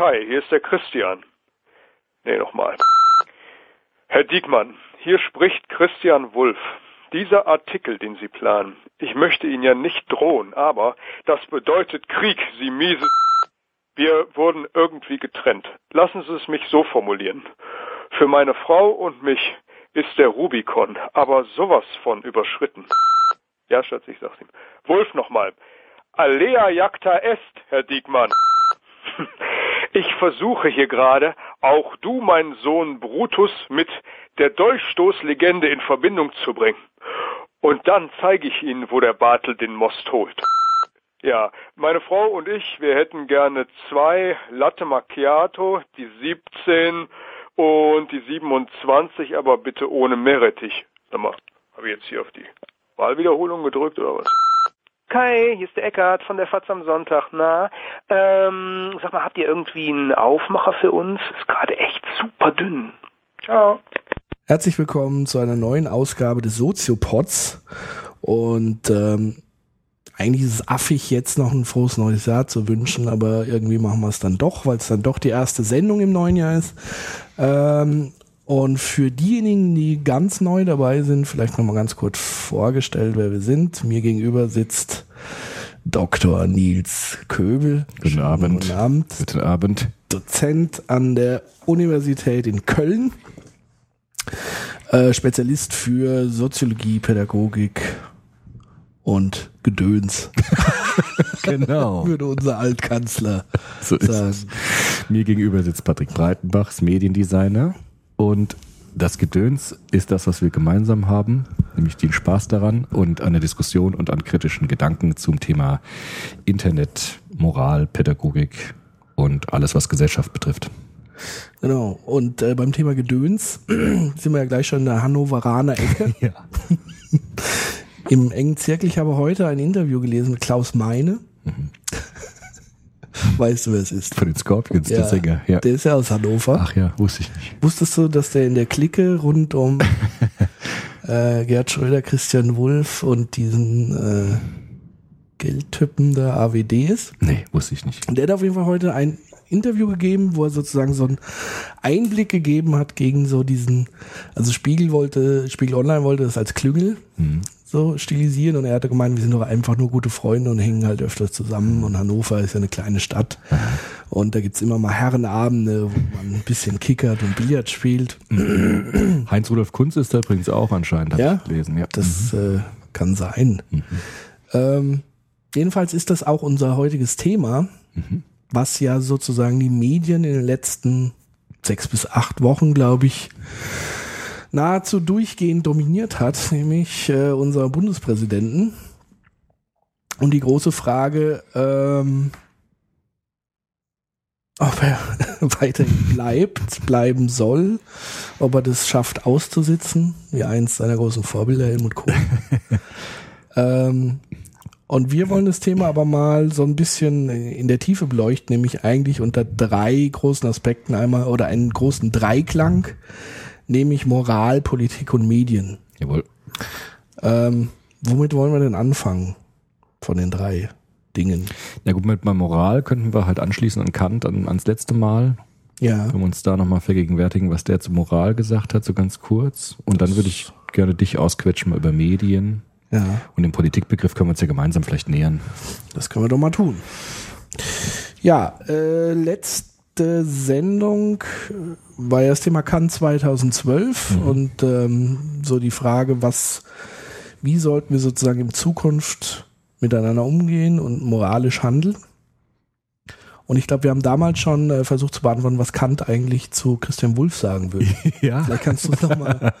Kai, hier ist der Christian. Nee, nochmal. Herr Diekmann, hier spricht Christian Wulff. Dieser Artikel, den Sie planen, ich möchte Ihnen ja nicht drohen, aber das bedeutet Krieg, Sie miese. Wir wurden irgendwie getrennt. Lassen Sie es mich so formulieren. Für meine Frau und mich ist der Rubikon aber sowas von überschritten. Ja, Schatz, ich sag's ihm. Wulf nochmal. Alea jacta est, Herr Diekmann. Ich versuche hier gerade, auch du, mein Sohn Brutus, mit der Dolchstoßlegende in Verbindung zu bringen. Und dann zeige ich Ihnen, wo der Bartel den Most holt. Ja, meine Frau und ich, wir hätten gerne zwei Latte Macchiato, die 17 und die 27, aber bitte ohne Meerrettich. Sag mal, habe ich jetzt hier auf die Wahlwiederholung gedrückt oder was? Kai, hier ist der Eckart von der Fatz am Sonntag. Na, ähm, sag mal, habt ihr irgendwie einen Aufmacher für uns? Ist gerade echt super dünn. Ciao. Herzlich willkommen zu einer neuen Ausgabe des Soziopods. Und ähm, eigentlich ist es affig, jetzt noch ein frohes neues Jahr zu wünschen, aber irgendwie machen wir es dann doch, weil es dann doch die erste Sendung im neuen Jahr ist. Ähm, und für diejenigen, die ganz neu dabei sind, vielleicht nochmal ganz kurz vorgestellt, wer wir sind. Mir gegenüber sitzt Dr. Nils Köbel. Guten Abend. Guten Abend. Guten Abend. Dozent an der Universität in Köln. Äh, Spezialist für Soziologie, Pädagogik und Gedöns. genau. Würde unser Altkanzler so sagen. Mir gegenüber sitzt Patrick Breitenbach, ist Mediendesigner. Und das Gedöns ist das, was wir gemeinsam haben, nämlich den Spaß daran und an der Diskussion und an kritischen Gedanken zum Thema Internet, Moral, Pädagogik und alles, was Gesellschaft betrifft. Genau. Und äh, beim Thema Gedöns sind wir ja gleich schon in der Hannoveraner Ecke. ja. Im engen Zirkel. Ich habe heute ein Interview gelesen mit Klaus Meine. Mhm. Weißt du, wer es ist? Von den Scorpions, Ja. der Sänger. Ja. Der ist ja aus Hannover. Ach ja, wusste ich nicht. Wusstest du, dass der in der Clique rund um äh, Gerd Schröder, Christian Wulff und diesen äh, Geldtypen der AWD ist? Nee, wusste ich nicht. Und der hat auf jeden Fall heute ein Interview gegeben, wo er sozusagen so einen Einblick gegeben hat gegen so diesen, also Spiegel wollte, Spiegel Online wollte das als Klüngel Hm. So stilisieren und er hatte gemeint, wir sind doch einfach nur gute Freunde und hängen halt öfters zusammen und Hannover ist ja eine kleine Stadt und da gibt's immer mal Herrenabende, wo man ein bisschen kickert und Billard spielt. Heinz-Rudolf Kunz ist da übrigens auch anscheinend, habe Ja? ich gelesen. Ja. Das äh, kann sein. Ähm, jedenfalls ist das auch unser heutiges Thema, was ja sozusagen die Medien in den letzten sechs bis acht Wochen, glaube ich, nahezu durchgehend dominiert hat, nämlich äh, unser Bundespräsidenten. Und die große Frage, ähm, ob er weiterhin bleibt, bleiben soll, ob er das schafft auszusitzen, wie eins seiner großen Vorbilder Helmut Kohl. ähm, und wir wollen das Thema aber mal so ein bisschen in der Tiefe beleuchten, nämlich eigentlich unter drei großen Aspekten einmal oder einen großen Dreiklang, nämlich Moral, Politik und Medien. Jawohl. Ähm, womit wollen wir denn anfangen von den drei Dingen? Ja gut, mit meiner Moral könnten wir halt anschließen an Kant, an, ans letzte Mal. Ja, Können wir uns da nochmal vergegenwärtigen, was der zur Moral gesagt hat, so ganz kurz. Und dann würde ich gerne dich ausquetschen mal über Medien. ja, Und den Politikbegriff können wir uns ja gemeinsam vielleicht nähern. das können wir doch mal tun. Ja, äh, letzte Sendung äh, war ja das Thema Kant 2012 und ähm, so die Frage, was, wie sollten wir sozusagen in Zukunft miteinander umgehen und moralisch handeln? Und ich glaube, wir haben damals schon äh, versucht zu beantworten, was Kant eigentlich zu Christian Wulff sagen würde. Ja. Vielleicht kannst du es nochmal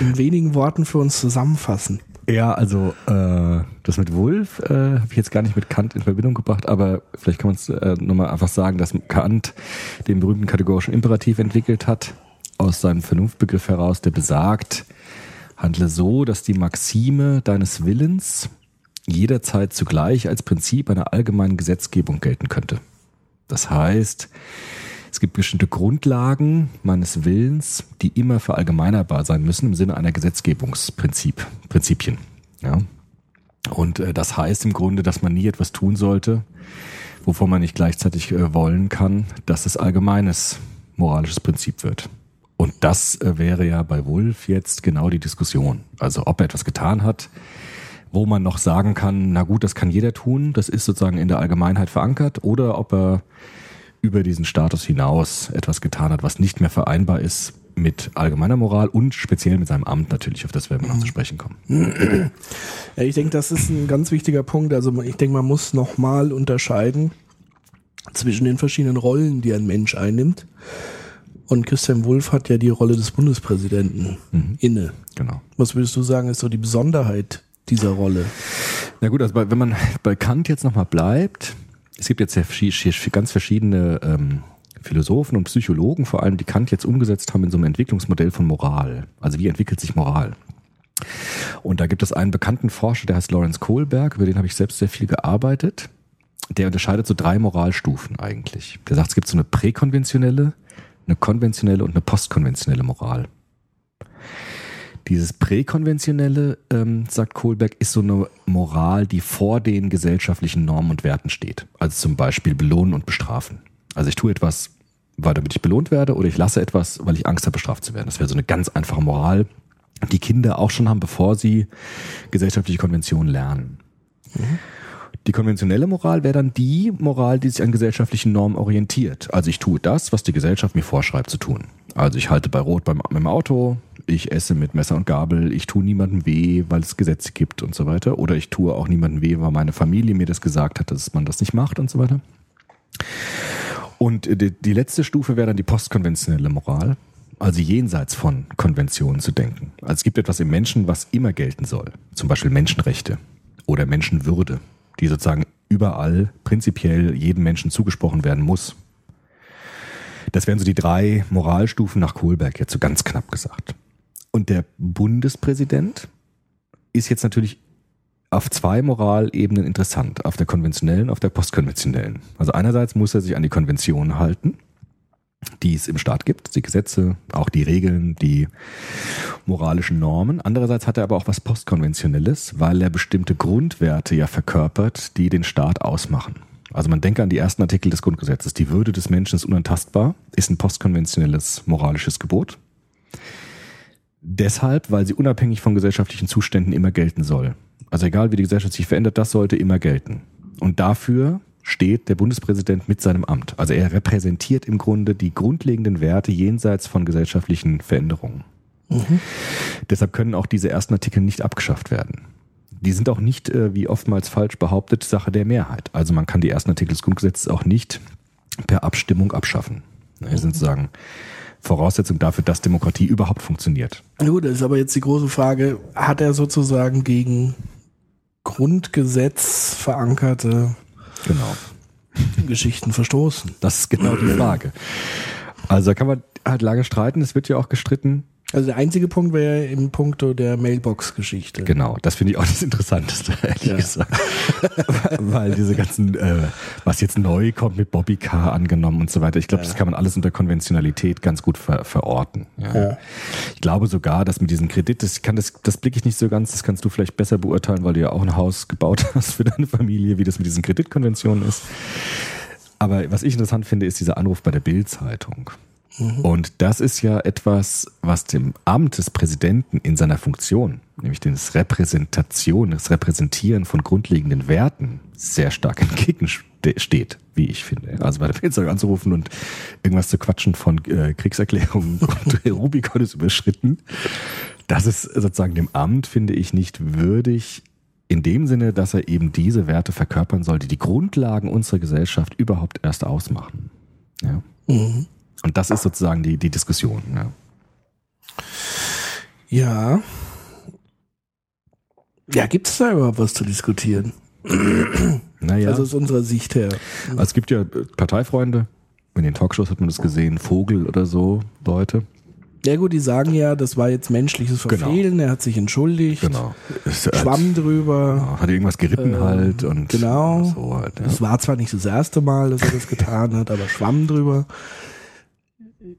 in wenigen Worten für uns zusammenfassen. Ja, also äh, das mit Wulff äh, habe ich jetzt gar nicht mit Kant in Verbindung gebracht, aber vielleicht kann man es äh, nochmal einfach sagen, dass Kant den berühmten kategorischen Imperativ entwickelt hat, aus seinem Vernunftbegriff heraus, der besagt, handle so, dass die Maxime deines Willens jederzeit zugleich als Prinzip einer allgemeinen Gesetzgebung gelten könnte. Das heißt, es gibt bestimmte Grundlagen meines Willens, die immer verallgemeinerbar sein müssen im Sinne einer Gesetzgebungsprinzip, Prinzipien. Ja. Und äh, das heißt im Grunde, dass man nie etwas tun sollte, wovon man nicht gleichzeitig äh, wollen kann, dass es allgemeines moralisches Prinzip wird. Und das äh, wäre ja bei Wolf jetzt genau die Diskussion. Also ob er etwas getan hat, wo man noch sagen kann, na gut, das kann jeder tun, das ist sozusagen in der Allgemeinheit verankert, oder ob er über diesen Status hinaus etwas getan hat, was nicht mehr vereinbar ist mit allgemeiner Moral und speziell mit seinem Amt natürlich, auf das werden wir noch zu sprechen kommen. Ja, ich denke, das ist ein ganz wichtiger Punkt. Also ich denke, man muss nochmal unterscheiden zwischen den verschiedenen Rollen, die ein Mensch einnimmt. Und Christian Wulff hat ja die Rolle des Bundespräsidenten Mhm. inne. Genau. Was würdest du sagen, ist so die Besonderheit dieser Rolle? Na gut, also bei, wenn man bei Kant jetzt nochmal bleibt, es gibt jetzt ganz verschiedene ähm, Philosophen und Psychologen, vor allem die Kant jetzt umgesetzt haben in so einem Entwicklungsmodell von Moral. Also wie entwickelt sich Moral? Und da gibt es einen bekannten Forscher, der heißt Lawrence Kohlberg, über den habe ich selbst sehr viel gearbeitet. Der unterscheidet so drei Moralstufen eigentlich. Der sagt, es gibt so eine präkonventionelle, eine konventionelle und eine postkonventionelle Moral. Dieses Präkonventionelle, ähm, sagt Kohlberg, ist so eine Moral, die vor den gesellschaftlichen Normen und Werten steht. Also zum Beispiel belohnen und bestrafen. Also ich tue etwas, weil damit ich belohnt werde, oder ich lasse etwas, weil ich Angst habe, bestraft zu werden. Das wäre so eine ganz einfache Moral, die Kinder auch schon haben, bevor sie gesellschaftliche Konventionen lernen. Die konventionelle Moral wäre dann die Moral, die sich an gesellschaftlichen Normen orientiert. Also ich tue das, was die Gesellschaft mir vorschreibt zu tun. Also ich halte bei Rot beim, beim Auto, ich esse mit Messer und Gabel, ich tue niemandem weh, weil es Gesetze gibt und so weiter. Oder ich tue auch niemandem weh, weil meine Familie mir das gesagt hat, dass man das nicht macht und so weiter. Und die, die letzte Stufe wäre dann die postkonventionelle Moral, also jenseits von Konventionen zu denken. Also es gibt etwas im Menschen, was immer gelten soll. Zum Beispiel Menschenrechte oder Menschenwürde, die sozusagen überall prinzipiell jedem Menschen zugesprochen werden muss. Das wären so die drei Moralstufen nach Kohlberg, jetzt so ganz knapp gesagt. Und der Bundespräsident ist jetzt natürlich auf zwei Moralebenen interessant, auf der konventionellen, auf der postkonventionellen. Also einerseits muss er sich an die Konventionen halten, die es im Staat gibt, die Gesetze, auch die Regeln, die moralischen Normen. Andererseits hat er aber auch was postkonventionelles, weil er bestimmte Grundwerte ja verkörpert, die den Staat ausmachen. Also man denke an die ersten Artikel des Grundgesetzes. Die Würde des Menschen ist unantastbar, ist ein postkonventionelles moralisches Gebot. Deshalb, weil sie unabhängig von gesellschaftlichen Zuständen immer gelten soll. Also egal wie die Gesellschaft sich verändert, das sollte immer gelten. Und dafür steht der Bundespräsident mit seinem Amt. Also er repräsentiert im Grunde die grundlegenden Werte jenseits von gesellschaftlichen Veränderungen. Deshalb können auch diese ersten Artikel nicht abgeschafft werden. Die sind auch nicht, äh, wie oftmals falsch behauptet, Sache der Mehrheit. Also man kann die ersten Artikel des Grundgesetzes auch nicht per Abstimmung abschaffen. Die sind sozusagen Voraussetzung dafür, dass Demokratie überhaupt funktioniert. Gut, das ist aber jetzt die große Frage, hat er sozusagen gegen Grundgesetz verankerte Genau. Geschichten verstoßen? Das ist genau die Frage. Also da kann man halt lange streiten. Es wird ja auch gestritten. Also der einzige Punkt wäre im Punkto der Mailbox-Geschichte. Genau, das finde ich auch das Interessanteste, ehrlich Ja. gesagt. Weil diese ganzen, äh, was jetzt neu kommt mit Bobby Car angenommen und so weiter, ich glaube, das kann man alles unter Konventionalität ganz gut ver verorten. Ja. Ja. Ich glaube sogar, dass mit diesem Kredit, das kann das, das blicke ich nicht so ganz, das kannst du vielleicht besser beurteilen, weil du ja auch ein Haus gebaut hast für deine Familie, wie das mit diesen Kreditkonventionen ist. Aber was ich interessant finde, ist dieser Anruf bei der Bild-Zeitung. Und das ist ja etwas, was dem Amt des Präsidenten in seiner Funktion, nämlich das Repräsentation, das Repräsentieren von grundlegenden Werten, sehr stark entgegensteht, wie ich finde. Also bei der Bildzeitung anzurufen und irgendwas zu quatschen von äh, Kriegserklärungen und Rubikon ist überschritten, das ist sozusagen dem Amt, finde ich, nicht würdig, in dem Sinne, dass er eben diese Werte verkörpern soll, die die Grundlagen unserer Gesellschaft überhaupt erst ausmachen. Ja. Mhm. Und das ist sozusagen die, die Diskussion. Ja. Ja. Ja, gibt es da überhaupt was zu diskutieren? Naja, Also also, aus unserer Sicht her. es gibt ja äh, Parteifreunde, in den Talkshows hat man das gesehen, Vogel oder so, Leute. Ja gut, die sagen ja, das war jetzt menschliches Genau. Verfehlen, er hat sich entschuldigt, Genau. Äh, schwamm drüber. ja, hat irgendwas geritten Ähm, halt und genau. so halt. Ja. Es war zwar nicht das erste Mal, dass er das getan hat, aber schwamm drüber.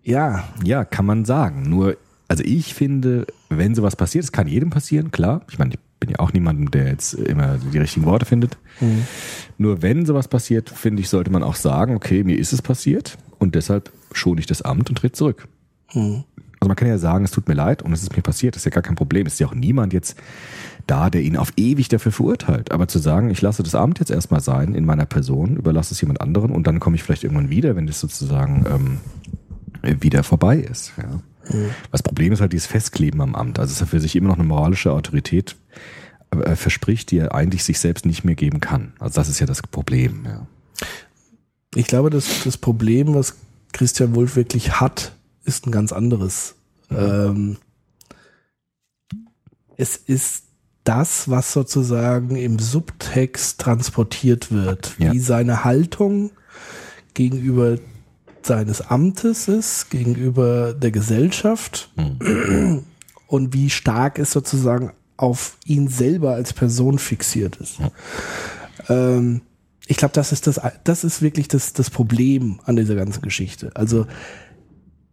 Ja, ja, kann man sagen. Nur, also ich finde, wenn sowas passiert, es kann jedem passieren, klar. Ich meine, die bin ja auch niemand, der jetzt immer die richtigen Worte findet. Mhm. Nur wenn sowas passiert, finde ich, sollte man auch sagen, okay, mir ist es passiert und deshalb schone ich das Amt und trete zurück. Mhm. Also man kann ja sagen, es tut mir leid und es ist mir passiert, das ist ja gar kein Problem. Es ist ja auch niemand jetzt da, der ihn auf ewig dafür verurteilt. Aber zu sagen, ich lasse das Amt jetzt erstmal sein in meiner Person, überlasse es jemand anderen und dann komme ich vielleicht irgendwann wieder, wenn das sozusagen ähm, wieder vorbei ist. Ja. Mhm. Das Problem ist halt dieses Festkleben am Amt. Also dass er für sich immer noch eine moralische Autorität äh, verspricht, die er eigentlich sich selbst nicht mehr geben kann. Also das ist ja das Problem. Ja. Ich glaube, dass das Problem, was Christian Wulff wirklich hat, ist ein ganz anderes. Mhm. Ähm, es ist das, was sozusagen im Subtext transportiert wird, ja. wie seine Haltung gegenüber seines Amtes ist, gegenüber der Gesellschaft mhm. und wie stark es sozusagen auf ihn selber als Person fixiert ist. Ja. Ähm, ich glaube, das ist das, das ist wirklich das, das Problem an dieser ganzen Geschichte. Also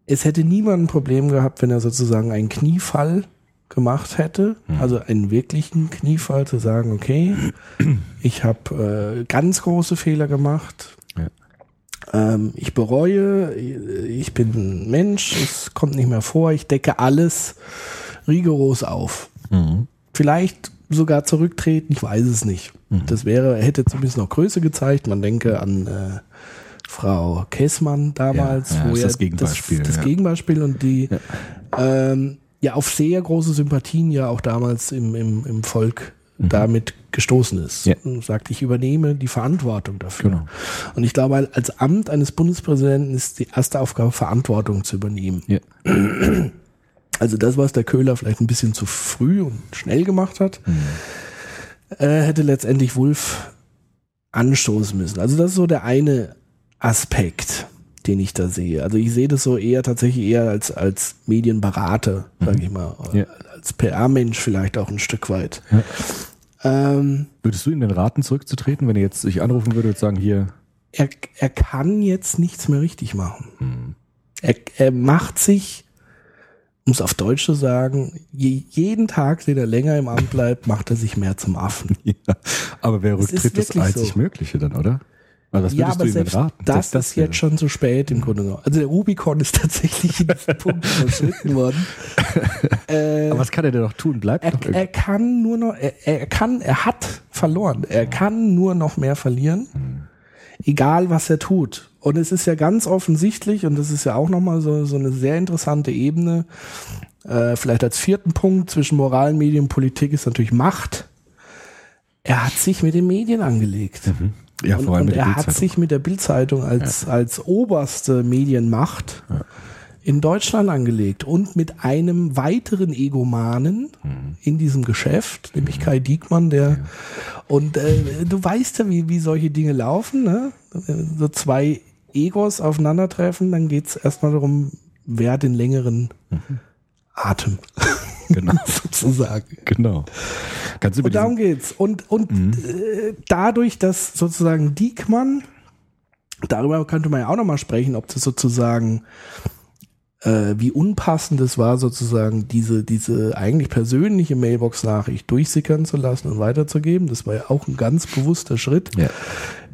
es hätte niemand ein Problem gehabt, wenn er sozusagen einen Kniefall gemacht hätte, mhm. also einen wirklichen Kniefall zu sagen, okay, ich habe äh, ganz große Fehler gemacht, ähm, ich bereue, ich bin Mensch, es kommt nicht mehr vor, ich decke alles rigoros auf. Mhm. Vielleicht sogar zurücktreten, ich weiß es nicht. Mhm. Das wäre, hätte zumindest noch Größe gezeigt. Man denke an äh, Frau Kessmann damals, ja, ja, wo er das Gegenbeispiel, das, das ja. Gegenbeispiel und die ja. Ähm, ja auf sehr große Sympathien ja auch damals im, im, im Volk mhm. damit gestoßen ist. Ja. Und sagt, ich übernehme die Verantwortung dafür. Genau. Und ich glaube, als Amt eines Bundespräsidenten ist die erste Aufgabe, Verantwortung zu übernehmen. Ja. Also das, was der Köhler vielleicht ein bisschen zu früh und schnell gemacht hat, mhm. äh, hätte letztendlich Wulff anstoßen müssen. Also das ist so der eine Aspekt, den ich da sehe. Also ich sehe das so eher tatsächlich eher als, als Medienberater, mhm. sage ich mal. Ja. Als PR-Mensch vielleicht auch ein Stück weit. Ja. Ähm, Würdest du ihm denn raten, zurückzutreten, wenn er jetzt sich anrufen würde und sagen, hier. Er, er kann jetzt nichts mehr richtig machen. Hm. Er, er macht sich, um es auf Deutsch zu sagen, je, jeden Tag, den er länger im Amt bleibt, macht er sich mehr zum Affen. Ja, aber wer rücktritt, das, das einzig so. Mögliche dann, oder? Also was ja, aber selbst raten? Das, das ist jetzt schon zu spät im Grunde genommen. Also der Rubicon ist tatsächlich in diesem Punkt überschritten worden. Äh, aber was kann er denn noch tun? Bleibt er, noch er kann nur noch, er, er kann, er hat verloren. Er kann nur noch mehr verlieren. Hm. Egal was er tut. Und es ist ja ganz offensichtlich, und das ist ja auch nochmal so, so eine sehr interessante Ebene, äh, vielleicht als vierten Punkt zwischen Moral, Medien und Politik ist natürlich Macht. Er hat sich mit den Medien angelegt. Mhm. Ja, und, vor allem und er hat sich mit der Bildzeitung als, ja. als oberste Medienmacht ja. in Deutschland angelegt und mit einem weiteren Egomanen mhm. in diesem Geschäft, nämlich mhm. Kai Diekmann, der ja. und äh, du weißt ja, wie, wie solche Dinge laufen, ne? So zwei Egos aufeinandertreffen, dann geht's erstmal darum, wer den längeren mhm. Atem. Genau. sozusagen. Genau. Kannst du und darum geht's. Und, und mhm. äh, dadurch, dass sozusagen Diekmann, darüber könnte man ja auch nochmal sprechen, ob das sozusagen äh, wie unpassend es war, sozusagen diese, diese eigentlich persönliche Mailbox-Nachricht durchsickern zu lassen und weiterzugeben. Das war ja auch ein ganz bewusster Schritt ja.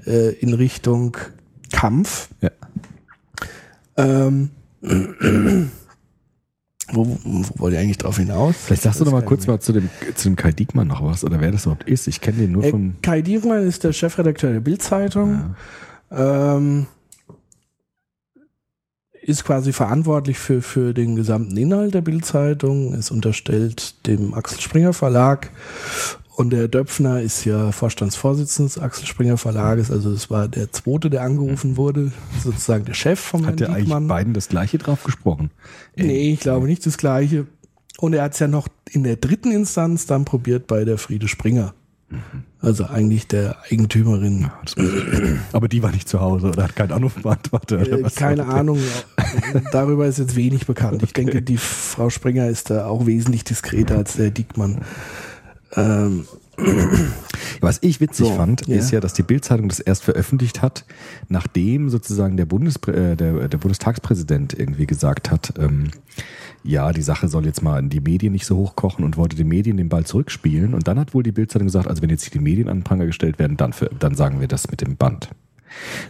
äh, in Richtung Kampf. Ja. Ähm, wo, wo wollte ich eigentlich drauf hinaus? Vielleicht sagst du noch mal kurz mal zu dem, zu dem Kai Diekmann noch was oder wer das überhaupt ist. Ich kenne den nur äh, von. Kai Diekmann ist der Chefredakteur der Bildzeitung. Ja. Ähm, ist quasi verantwortlich für, für den gesamten Inhalt der Bildzeitung, ist unterstellt dem Axel Springer Verlag und der Döpfner ist ja Vorstandsvorsitzender des Axel Springer Verlages, also das war der zweite, der angerufen wurde, sozusagen der Chef vom Hat Herrn der eigentlich beiden das gleiche drauf gesprochen? Nee, ich glaube nicht das gleiche. Und er hat es ja noch in der dritten Instanz dann probiert bei der Friede Springer. Also eigentlich der Eigentümerin. Ja, aber die war nicht zu Hause oder hat keinen Anrufbeantworter. Äh, keine Ahnung. Darüber ist jetzt wenig bekannt. Ich okay. denke, die Frau Springer ist da auch wesentlich diskreter als der Diekmann. Ähm, Was ich witzig So, fand, ja. ist ja, dass die Bildzeitung das erst veröffentlicht hat, nachdem sozusagen der, Bundes äh, der, der Bundestagspräsident irgendwie gesagt hat, ähm, ja, die Sache soll jetzt mal in die Medien nicht so hochkochen und wollte den Medien den Ball zurückspielen. Und dann hat wohl die Bildzeitung gesagt, also wenn jetzt die Medien an den Pranger gestellt werden, dann, für, dann sagen wir das mit dem Band.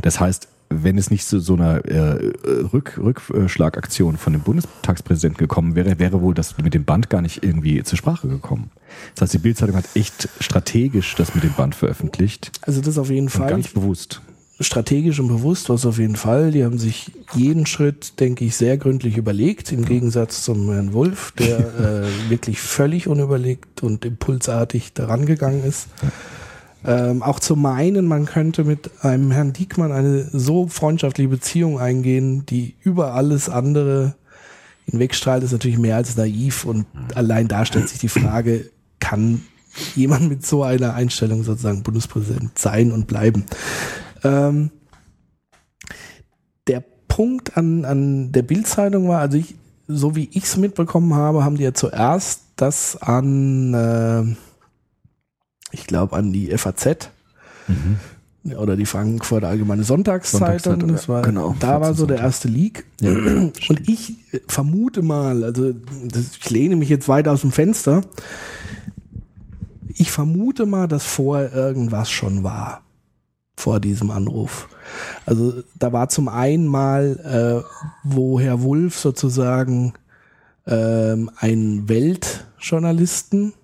Das heißt, wenn es nicht zu so einer äh, Rück, Rückschlagaktion von dem Bundestagspräsidenten gekommen wäre, wäre wohl das mit dem Band gar nicht irgendwie zur Sprache gekommen. Das heißt, die Bildzeitung hat echt strategisch das mit dem Band veröffentlicht. Also das auf jeden Fall. ganz bewusst. strategisch und bewusst war es auf jeden Fall. Die haben sich jeden Schritt, denke ich, sehr gründlich überlegt, im Gegensatz zum Herrn Wolf, der äh, wirklich völlig unüberlegt und impulsartig daran gegangen ist. Ähm, auch zu meinen, man könnte mit einem Herrn Diekmann eine so freundschaftliche Beziehung eingehen, die über alles andere hinwegstrahlt, ist natürlich mehr als naiv und allein da stellt sich die Frage, kann jemand mit so einer Einstellung sozusagen Bundespräsident sein und bleiben? Ähm, der Punkt an, an der Bildzeitung war, also ich, so wie ich es mitbekommen habe, haben die ja zuerst das an, äh, ich glaube, an die FAZ Mhm. oder die Frankfurter Allgemeine Sonntagszeitung. Sonntagszeitung, das war, genau. Da war so der 14. erste Leak. Ja, Und ich vermute mal, also das, ich lehne mich jetzt weit aus dem Fenster. Ich vermute mal, dass vorher irgendwas schon war vor diesem Anruf. Also da war zum einen mal, äh, wo Herr Wulff sozusagen ähm, einen Weltjournalisten,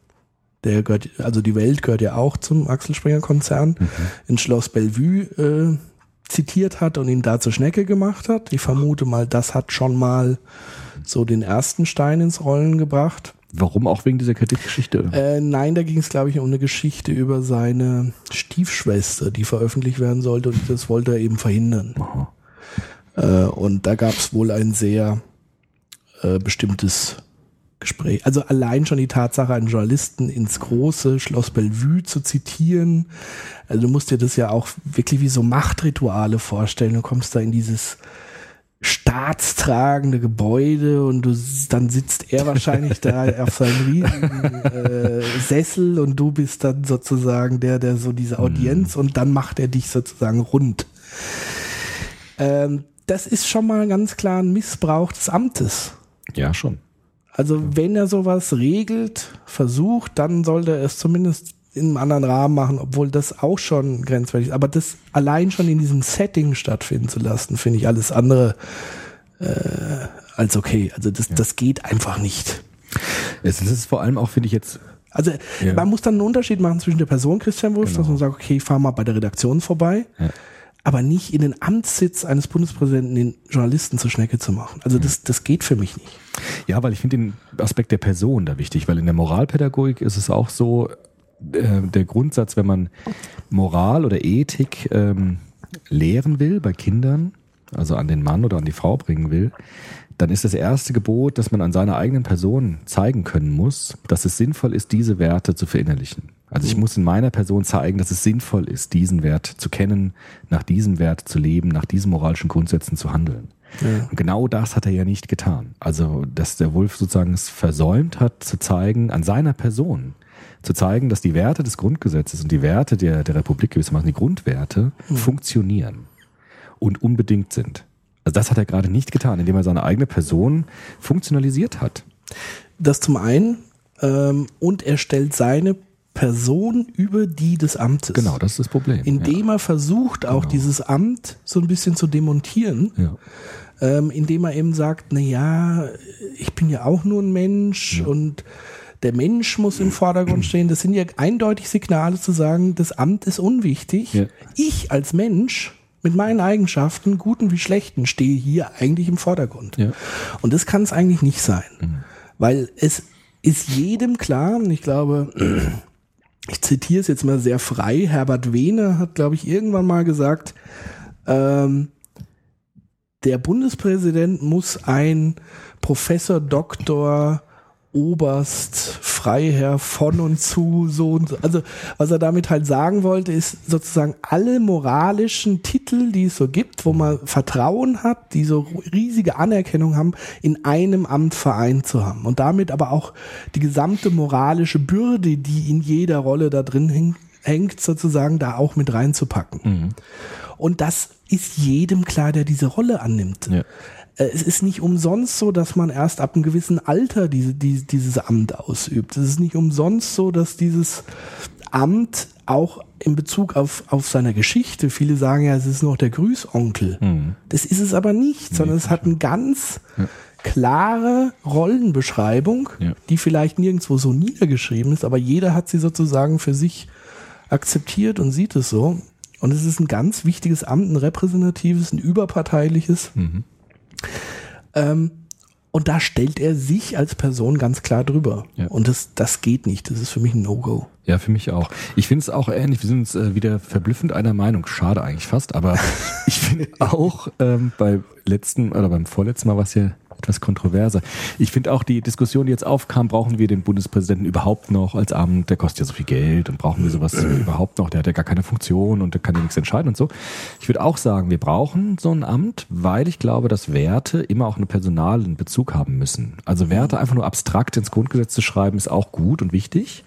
der gehört, also die Welt gehört ja auch zum Axel Springer Konzern, in Schloss Bellevue äh, zitiert hat und ihn da zur Schnecke gemacht hat. Ich vermute mal, das hat schon mal so den ersten Stein ins Rollen gebracht. Warum auch wegen dieser Kreditgeschichte? Äh, nein, da ging es, glaube ich, um eine Geschichte über seine Stiefschwester, die veröffentlicht werden sollte und das wollte er eben verhindern. Äh, und da gab es wohl ein sehr äh, bestimmtes Gespräch. Also allein schon die Tatsache, einen Journalisten ins große Schloss Bellevue zu zitieren. Also du musst dir das ja auch wirklich wie so Machtrituale vorstellen. Du kommst da in dieses staatstragende Gebäude und du dann sitzt er wahrscheinlich da auf seinem riesigen äh, Sessel und du bist dann sozusagen der, der so diese Audienz und dann macht er dich sozusagen rund. Ähm, das ist schon mal ganz klar ein Missbrauch des Amtes. Ja, schon. Also wenn er sowas regelt, versucht, dann sollte er es zumindest in einem anderen Rahmen machen, obwohl das auch schon grenzwertig ist. Aber das allein schon in diesem Setting stattfinden zu lassen, finde ich alles andere äh, als okay. Also das, das geht einfach nicht. Es ist vor allem auch, finde ich jetzt, Also Ja. man muss dann einen Unterschied machen zwischen der Person Christian Wulff, Genau. dass man sagt, okay, ich fahre mal bei der Redaktion vorbei, Ja. Aber nicht in den Amtssitz eines Bundespräsidenten den Journalisten zur Schnecke zu machen. Also das, das geht für mich nicht. Ja, weil ich finde den Aspekt der Person da wichtig, weil in der Moralpädagogik ist es auch so, äh, der Grundsatz, wenn man Moral oder Ethik ähm, lehren will bei Kindern, also an den Mann oder an die Frau bringen will, dann ist das erste Gebot, dass man an seiner eigenen Person zeigen können muss, dass es sinnvoll ist, diese Werte zu verinnerlichen. Also ich muss in meiner Person zeigen, dass es sinnvoll ist, diesen Wert zu kennen, nach diesem Wert zu leben, nach diesen moralischen Grundsätzen zu handeln. Und genau das hat er ja nicht getan. Also, dass der Wolf sozusagen es versäumt hat, zu zeigen, an seiner Person, zu zeigen, dass die Werte des Grundgesetzes und die Werte der, der Republik gewissermaßen, die Grundwerte, funktionieren und unbedingt sind. Also das hat er gerade nicht getan, indem er seine eigene Person funktionalisiert hat. Das zum einen ähm, und er stellt seine Person über die des Amtes. Genau, das ist das Problem. Indem er versucht, auch Genau. dieses Amt so ein bisschen zu demontieren, ja. ähm, indem er eben sagt, na ja, ich bin ja auch nur ein Mensch und der Mensch muss im Vordergrund stehen. Das sind ja eindeutig Signale zu sagen, das Amt ist unwichtig. Ja. Ich als Mensch mit meinen Eigenschaften, guten wie schlechten, stehe hier eigentlich im Vordergrund. Ja. Und das kann es eigentlich nicht sein. Weil es ist jedem klar, und ich glaube, ich zitiere es jetzt mal sehr frei, Herbert Wehne hat, glaube ich, irgendwann mal gesagt, ähm, der Bundespräsident muss ein Professor, Doktor, Oberst, Freiherr von und zu, so und so. Also, was er damit halt sagen wollte, ist sozusagen alle moralischen Titel, die es so gibt, wo man Vertrauen hat, die so riesige Anerkennung haben, in einem Amt vereint zu haben. Und damit aber auch die gesamte moralische Bürde, die in jeder Rolle da drin hängt, sozusagen da auch mit reinzupacken. Mhm. Und das ist jedem klar, der diese Rolle annimmt. Ja. Äh, Es ist nicht umsonst so, dass man erst ab einem gewissen Alter diese, die, dieses Amt ausübt. Es ist nicht umsonst so, dass dieses Amt auch in Bezug auf, auf seine Geschichte, viele sagen ja, es ist noch der Grüßonkel. Mhm. Das ist es aber nicht, sondern es hat eine ganz klare Rollenbeschreibung, Ja. die vielleicht nirgendwo so niedergeschrieben ist, aber jeder hat sie sozusagen für sich akzeptiert und sieht es so. Und es ist ein ganz wichtiges Amt, ein repräsentatives, ein überparteiliches. Mhm. Ähm, und da stellt er sich als Person ganz klar drüber. Ja. Und das, das geht nicht. Das ist für mich ein No-Go. Ja, für mich auch. Ich finde es auch ähnlich. Wir sind uns äh, wieder verblüffend einer Meinung. Schade eigentlich fast, aber ich finde auch ähm, bei letzten oder beim vorletzten Mal es ja etwas kontroverser. Ich finde auch die Diskussion, die jetzt aufkam, brauchen wir den Bundespräsidenten überhaupt noch als Amt? Der kostet ja so viel Geld und brauchen wir sowas überhaupt noch? Der hat ja gar keine Funktion und der kann ja nichts entscheiden und so. Ich würde auch sagen, wir brauchen so ein Amt, weil ich glaube, dass Werte immer auch einen personalen Bezug haben müssen. Also Werte einfach nur abstrakt ins Grundgesetz zu schreiben, ist auch gut und wichtig.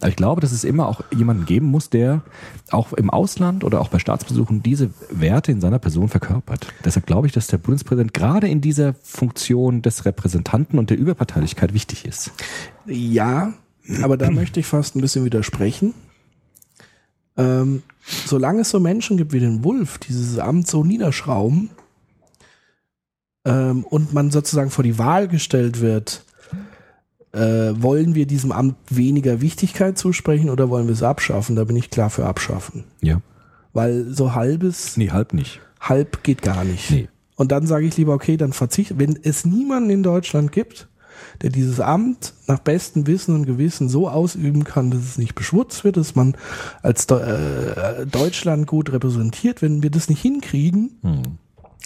Aber ich glaube, dass es immer auch jemanden geben muss, der auch im Ausland oder auch bei Staatsbesuchen diese Werte in seiner Person verkörpert. Deshalb glaube ich, dass der Bundespräsident gerade in dieser Funktion des Repräsentanten und der Überparteilichkeit wichtig ist. Ja, aber da möchte ich fast ein bisschen widersprechen. Ähm, solange es so Menschen gibt wie den die dieses Amt so niederschrauben ähm, und man sozusagen vor die Wahl gestellt wird, äh, wollen wir diesem Amt weniger Wichtigkeit zusprechen oder wollen wir es abschaffen? Da bin ich klar für abschaffen. Ja. Weil so halbes, Nee, halb nicht. halb geht gar nicht. Nee. Und dann sage ich lieber, okay, dann verzichte. Wenn es niemanden in Deutschland gibt, der dieses Amt nach bestem Wissen und Gewissen so ausüben kann, dass es nicht beschmutzt wird, dass man als Deu- äh, Deutschland gut repräsentiert, wenn wir das nicht hinkriegen, Hm.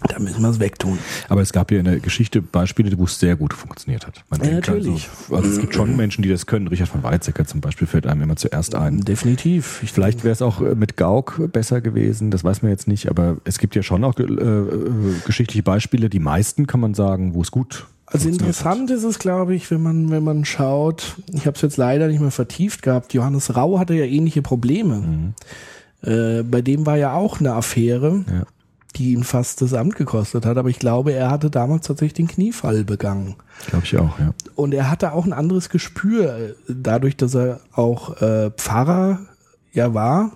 Dann müssen wir es wegtun. Aber es gab ja in der Geschichte Beispiele, wo es sehr gut funktioniert hat. Man Ja, denkt natürlich. Also, also es gibt schon Menschen, die das können. Richard von Weizsäcker zum Beispiel fällt einem immer zuerst ein. Definitiv. Ich Vielleicht wäre es auch äh, mit Gauck besser gewesen, das weiß man jetzt nicht, aber es gibt ja schon auch äh, äh, geschichtliche Beispiele, die meisten kann man sagen, wo es gut Also interessant ist es, glaube ich, wenn man, wenn man schaut, ich habe es jetzt leider nicht mehr vertieft gehabt, Johannes Rau hatte ja ähnliche Probleme. Äh, bei dem war ja auch eine Affäre, Ja. Die ihn fast das Amt gekostet hat, aber ich glaube, er hatte damals tatsächlich den Kniefall begangen. Glaube ich auch, ja. Und er hatte auch ein anderes Gespür, äh, dadurch, dass er auch äh, Pfarrer ja war,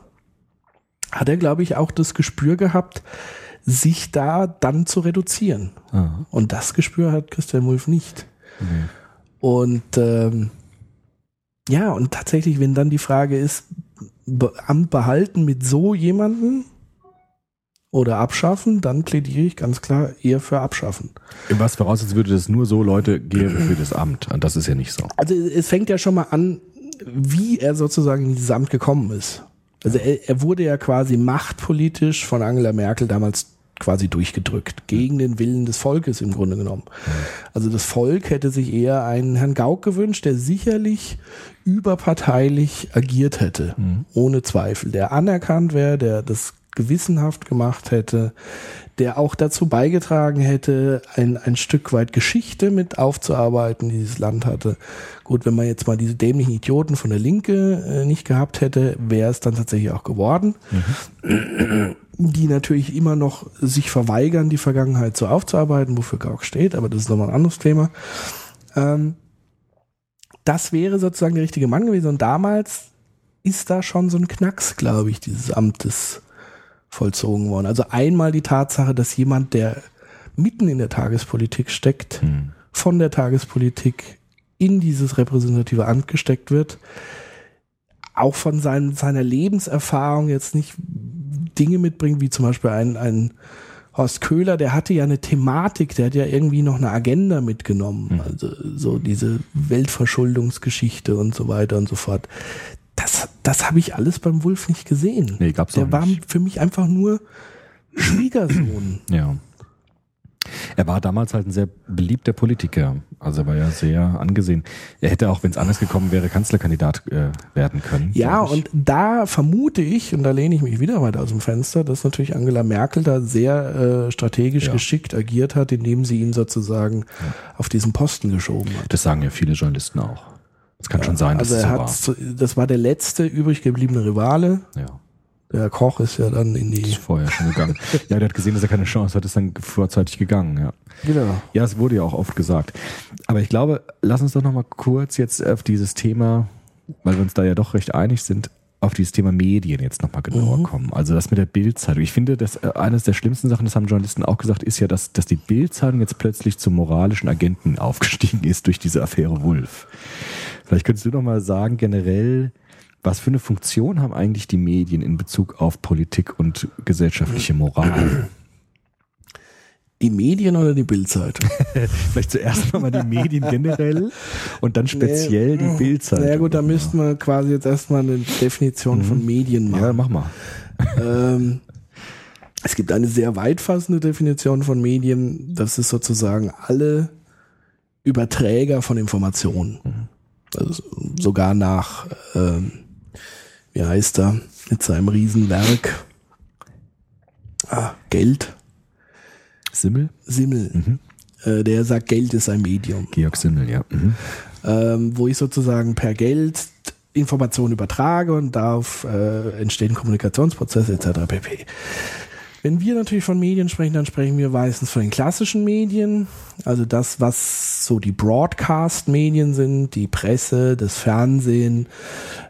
hat er, glaube ich, auch das Gespür gehabt, sich da dann zu reduzieren. Ah, Und das Gespür hat Christian Wulff nicht. Und ähm, ja, und tatsächlich, wenn dann die Frage ist, Amt behalten mit so jemanden oder abschaffen, dann plädiere ich ganz klar eher für abschaffen. Was voraussetzt würde, dass es nur so Leute gäbe für das Amt. Und das ist ja nicht so. Also es fängt ja schon mal an, wie er sozusagen in dieses Amt gekommen ist. Also er, er wurde ja quasi machtpolitisch von Angela Merkel damals quasi durchgedrückt, gegen den Willen des Volkes im Grunde genommen. Also das Volk hätte sich eher einen Herrn Gauck gewünscht, der sicherlich überparteilich agiert hätte, ohne Zweifel, der anerkannt wäre, der das gewissenhaft gemacht hätte, der auch dazu beigetragen hätte, ein, ein Stück weit Geschichte mit aufzuarbeiten, die dieses Land hatte. Gut, wenn man jetzt mal diese dämlichen Idioten von der Linke äh, nicht gehabt hätte, wäre es dann tatsächlich auch geworden. Die natürlich immer noch sich verweigern, die Vergangenheit so aufzuarbeiten, wofür Gauck steht, aber das ist nochmal ein anderes Thema. Ähm, das wäre sozusagen der richtige Mann gewesen. Und damals ist da schon so ein Knacks, glaube ich, dieses Amtes vollzogen worden. Also einmal die Tatsache, dass jemand, der mitten in der Tagespolitik steckt, Hm. von der Tagespolitik in dieses repräsentative Amt gesteckt wird, auch von sein, seiner Lebenserfahrung jetzt nicht Dinge mitbringt, wie zum Beispiel ein, ein Horst Köhler, der hatte ja eine Thematik, der hat ja irgendwie noch eine Agenda mitgenommen. Also so diese Weltverschuldungsgeschichte und so weiter und so fort. Das, das habe ich alles beim Wulf nicht gesehen. Nee, gab's der auch war nicht. für mich einfach nur Schwiegersohn. Ja. Er war damals halt ein sehr beliebter Politiker. Also er war ja sehr angesehen. Er hätte auch, wenn es anders gekommen wäre, Kanzlerkandidat äh, werden können. Ja, und da vermute ich, und da lehne ich mich wieder weiter aus dem Fenster, dass natürlich Angela Merkel da sehr äh, strategisch Ja. geschickt agiert hat, indem sie ihn sozusagen auf diesen Posten geschoben hat. Das sagen ja viele Journalisten auch. Es kann schon sein, dass also er so hat, war. Das war der letzte übrig gebliebene Rivale. Ja. Der Koch ist ja dann in die. Ist vorher schon gegangen. ja, der hat gesehen, dass er keine Chance hat, ist dann vorzeitig gegangen, ja. Genau. Ja, es wurde ja auch oft gesagt. Aber ich glaube, lass uns doch noch mal kurz jetzt auf dieses Thema, weil wir uns da ja doch recht einig sind, auf dieses Thema Medien jetzt nochmal genauer mhm. kommen. Also das mit der Bildzeitung. Ich finde, dass äh, eines der schlimmsten Sachen, das haben Journalisten auch gesagt, ist ja, dass, dass die Bildzeitung jetzt plötzlich zum moralischen Agenten aufgestiegen ist durch diese Affäre Wulff. Vielleicht könntest du noch mal sagen, generell, was für eine Funktion haben eigentlich die Medien in Bezug auf Politik und gesellschaftliche Moral? Die Medien oder die Bildzeitung? Vielleicht zuerst mal die Medien generell und dann speziell nee, die Bildzeitung. Na ja gut, da müssten wir quasi jetzt erstmal eine Definition mhm. von Medien machen. Ja, mach mal. Ähm, es gibt eine sehr weitfassende Definition von Medien. Das ist sozusagen alle Überträger von Informationen. Mhm. Also sogar nach, ähm, wie heißt er, mit seinem Riesenwerk. Ah, Geld. Simmel? Simmel. Mhm. Äh, der sagt, Geld ist ein Medium. Georg Simmel, ja. Mhm. Ähm, wo ich sozusagen per Geld Informationen übertrage und darauf äh, entstehen Kommunikationsprozesse etc. pp. Wenn wir natürlich von Medien sprechen, dann sprechen wir meistens von den klassischen Medien, also das, was so die Broadcast-Medien sind, die Presse, das Fernsehen,